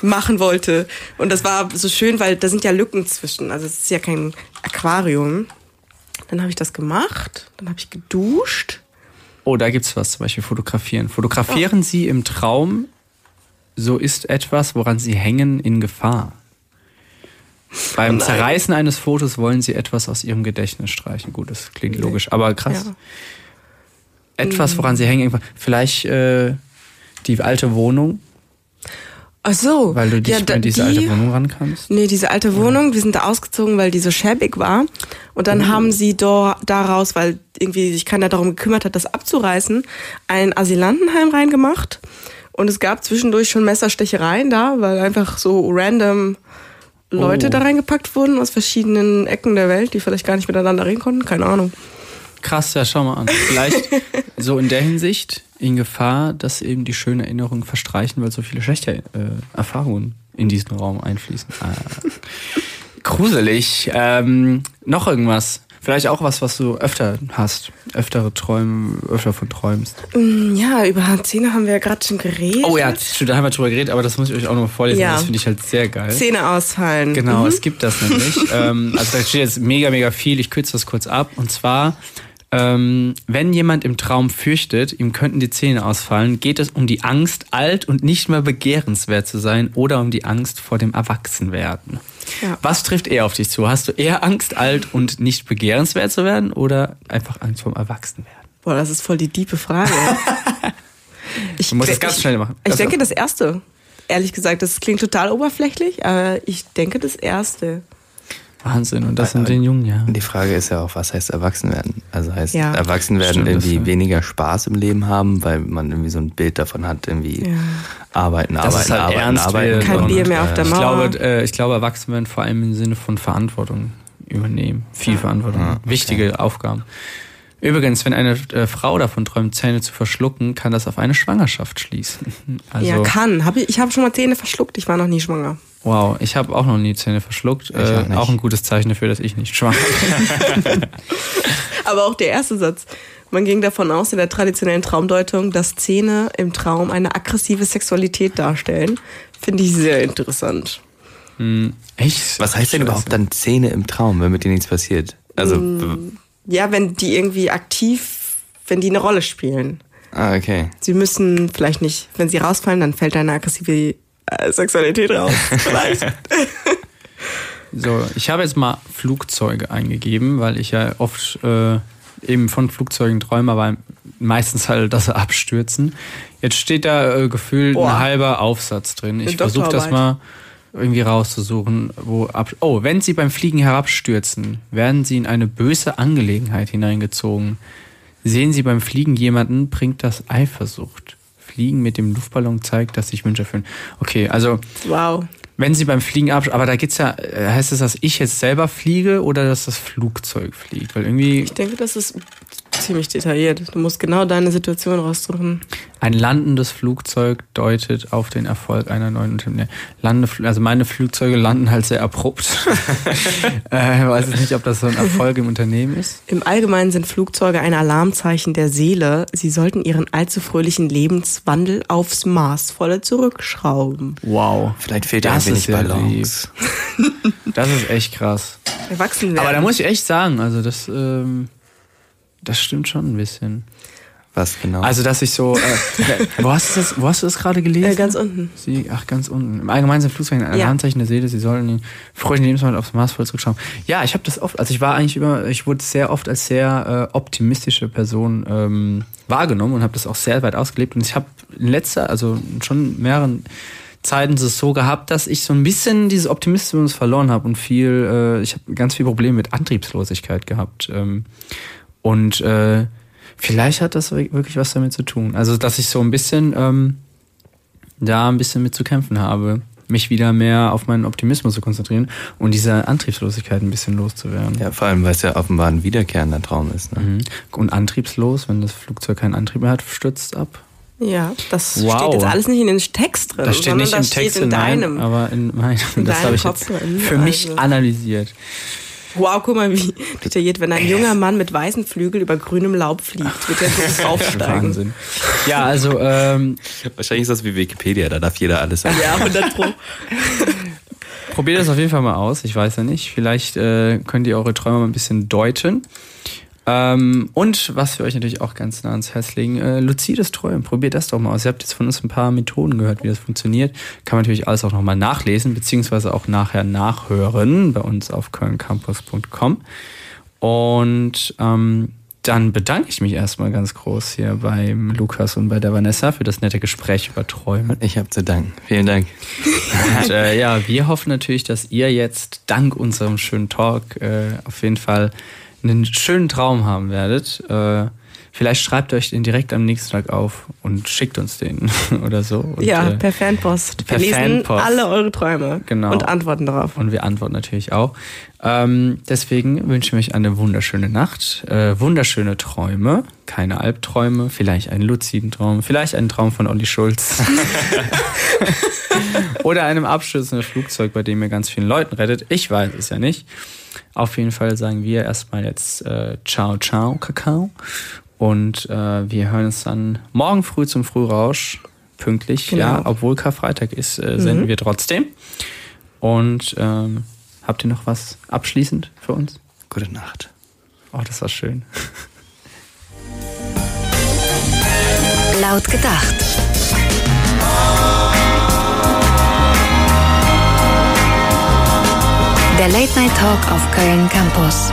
machen wollte. Und das war so schön, weil da sind ja Lücken zwischen. Also es ist ja kein Aquarium. Dann habe ich das gemacht, dann habe ich geduscht. Oh, da gibt's was, zum Beispiel fotografieren. Fotografieren Sie im Traum, so ist etwas, woran Sie hängen, in Gefahr. Beim Oh nein. Zerreißen eines Fotos wollen Sie etwas aus Ihrem Gedächtnis streichen. Gut, das klingt logisch, aber krass. Ja. Etwas, woran Sie hängen, vielleicht äh, die alte Wohnung, Ach so. weil du dich ja, ja, da- an diese alte Wohnung ran kannst. Nee, diese alte Wohnung, wir sind da ausgezogen, weil die so schäbig war. Und dann Oh. haben sie do, daraus, weil irgendwie sich keiner darum gekümmert hat, das abzureißen, ein Asylantenheim reingemacht. Und es gab zwischendurch schon Messerstechereien da, weil einfach so random Leute Oh. da reingepackt wurden aus verschiedenen Ecken der Welt, die vielleicht gar nicht miteinander reden konnten. Keine Ahnung. Krass, ja, schau mal an. Vielleicht so in der Hinsicht in Gefahr, dass eben die schönen Erinnerungen verstreichen, weil so viele schlechte äh, Erfahrungen in diesen Raum einfließen. Ah. Gruselig. Ähm, noch irgendwas? Vielleicht auch was, was du öfter hast. Öftere Träume, öfter von träumst. Mm, Ja, über Zähne haben wir ja gerade schon geredet. Oh ja, da haben wir drüber geredet, aber das muss ich euch auch noch mal vorlesen. Ja. Das finde ich halt sehr geil. Zähne ausfallen. Genau, Mhm. es gibt das nämlich. ähm, also da steht jetzt mega, mega viel. Ich kürze das kurz ab. Und zwar, ähm, wenn jemand im Traum fürchtet, ihm könnten die Zähne ausfallen, geht es um die Angst, alt und nicht mehr begehrenswert zu sein oder um die Angst vor dem Erwachsenwerden. Ja. Was trifft eher auf dich zu? Hast du eher Angst, alt und nicht begehrenswert zu werden oder einfach Angst vom Erwachsenwerden? Boah, das ist voll die diepe Frage. ich Du musst de- es ganz schnell machen. Ich Also- denke das Erste. Ehrlich gesagt, das klingt total oberflächlich, aber ich denke das Erste. Wahnsinn. Und das in den jungen Jahren. Die Frage ist ja auch, was heißt erwachsen werden? Also heißt Ja. erwachsen werden Stimmt, das irgendwie ja. weniger Spaß im Leben haben, weil man irgendwie so ein Bild davon hat, irgendwie Ja. arbeiten, Dass arbeiten, halt arbeiten, ernst arbeiten. Kein und, Bier mehr auf der Ich Mauer. glaube, äh, ich glaube, erwachsen werden vor allem im Sinne von Verantwortung übernehmen. Viel Verantwortung. Ah, okay. Wichtige Aufgaben. Übrigens, wenn eine äh, Frau davon träumt, Zähne zu verschlucken, kann das auf eine Schwangerschaft schließen. Also, ja, kann. Hab ich ich habe schon mal Zähne verschluckt, ich war noch nie schwanger. Wow, ich habe auch noch nie Zähne verschluckt. Äh, auch auch, nicht. ein gutes Zeichen dafür, dass ich nicht schwanger bin. Aber auch der erste Satz. Man ging davon aus, in der traditionellen Traumdeutung, dass Zähne im Traum eine aggressive Sexualität darstellen. Finde ich sehr interessant. Echt? Was heißt denn überhaupt dann Zähne im Traum, wenn mit dir nichts passiert? Also, Mm. Ja, wenn die irgendwie aktiv, wenn die eine Rolle spielen. ah, okay. Sie müssen vielleicht nicht, wenn sie rausfallen, dann fällt eine aggressive äh, Sexualität raus. Vielleicht. So, ich habe jetzt mal Flugzeuge eingegeben, weil ich ja oft äh, eben von Flugzeugen träume, aber meistens halt, dass sie abstürzen. Jetzt steht da äh, gefühlt Boah. ein halber Aufsatz drin. Ich versuche das mal irgendwie rauszusuchen, wo ab Oh, wenn sie beim Fliegen herabstürzen, werden sie in eine böse Angelegenheit hineingezogen. Sehen sie beim Fliegen jemanden, bringt das Eifersucht. Fliegen mit dem Luftballon zeigt, dass sich Wünsche erfüllen. Okay, also Wow. wenn sie beim Fliegen ab, aber da geht's ja, äh, heißt es, dass ich jetzt selber fliege oder dass das Flugzeug fliegt? Weil irgendwie Ich denke, das ist ziemlich detailliert. Du musst genau deine Situation raussuchen. ein landendes Flugzeug deutet auf den Erfolg einer neuen Unternehmen. Lande, also meine Flugzeuge landen halt sehr abrupt. äh, ich weiß jetzt nicht, ob das so ein Erfolg im Unternehmen ist. Im Allgemeinen sind Flugzeuge ein Alarmzeichen der Seele. Sie sollten ihren allzu fröhlichen Lebenswandel aufs Maßvolle zurückschrauben. Wow. Vielleicht fehlt Das ein wenig Balance. Das ist echt krass. Erwachsen werden. Aber da muss ich echt sagen, also das, ähm, das stimmt schon ein bisschen. Was genau? Also, dass ich so, äh, wo hast du das, wo hast du das gerade gelesen? äh, ganz unten. Sie, ach, ganz unten. Im Allgemeinen sind Flugzeuge ein Ja. Alarmzeichen der Seele. Sie sollen den freudigen Lebenswandel aufs Maß voll zurückschauen. Ja, ich habe das oft, also ich war eigentlich immer, ich wurde sehr oft als sehr äh, optimistische Person ähm, wahrgenommen und habe das auch sehr weit ausgelebt. Und ich habe in letzter, also schon mehreren Zeiten es so gehabt, dass ich so ein bisschen dieses Optimismus verloren habe und viel, äh, ich habe ganz viel Probleme mit Antriebslosigkeit gehabt. Ähm, und äh, vielleicht hat das wirklich was damit zu tun. Also, dass ich so ein bisschen ähm, da ein bisschen mit zu kämpfen habe, mich wieder mehr auf meinen Optimismus zu konzentrieren und diese Antriebslosigkeit ein bisschen loszuwerden. ja, vor allem, weil es ja offenbar ein wiederkehrender Traum ist. Ne? Mhm. Und antriebslos, wenn das Flugzeug keinen Antrieb mehr hat, stürzt ab. Ja, das Wow. steht jetzt alles nicht in den Text drin, Das steht sondern nicht das im Text steht in nein, deinem. aber in meinem. in das habe ich Kopf jetzt drin, für mich also. analysiert. Wow, guck mal, wie detailliert. Wenn ein junger Mann mit weißen Flügel über grünem Laub fliegt, wird er kurz aufsteigen. Wahnsinn. Ja, also ähm, Wahrscheinlich ist das wie Wikipedia, da darf jeder alles sagen. Ja, 100 Pro. Probiert das auf jeden Fall mal aus. Ich weiß ja nicht. Vielleicht äh, könnt ihr eure Träume mal ein bisschen deuten. Ähm, und was wir euch natürlich auch ganz nah ans Herz legen, äh, luzides Träumen. Probiert das doch mal aus. Ihr habt jetzt von uns ein paar Methoden gehört, wie das funktioniert. Kann man natürlich alles auch nochmal nachlesen, beziehungsweise auch nachher nachhören bei uns auf kölncampus.com. Und ähm, dann bedanke ich mich erstmal ganz groß hier beim Lukas und bei der Vanessa für das nette Gespräch über Träume. Ich habe zu danken. Vielen Dank. Und äh, ja, wir hoffen natürlich, dass ihr jetzt dank unserem schönen Talk äh, auf jeden Fall einen schönen Traum haben werdet. Äh, vielleicht schreibt euch den direkt am nächsten Tag auf und schickt uns den oder so. Und, Ja, äh, per Fanpost. per Wir lesen Fanpost. alle eure Träume Genau. und antworten darauf. und wir antworten natürlich auch. Ähm, deswegen wünschen wir euch eine wunderschöne Nacht, äh, wunderschöne Träume, keine Albträume, vielleicht einen luziden Traum, vielleicht einen Traum von Olli Schulz. Oder einem abstürzenden Flugzeug, bei dem ihr ganz vielen Leuten rettet. Ich weiß es ja nicht. Auf jeden Fall sagen wir erstmal jetzt äh, Ciao, ciao, Kakao. Und äh, wir hören uns dann morgen früh zum Frührausch. Pünktlich, Genau. ja, obwohl Karfreitag ist, äh, senden wir trotzdem. Und ähm, habt ihr noch was abschließend für uns? Gute Nacht. Oh, das war schön. Laut gedacht. Der Late Night Talk auf Köln Campus.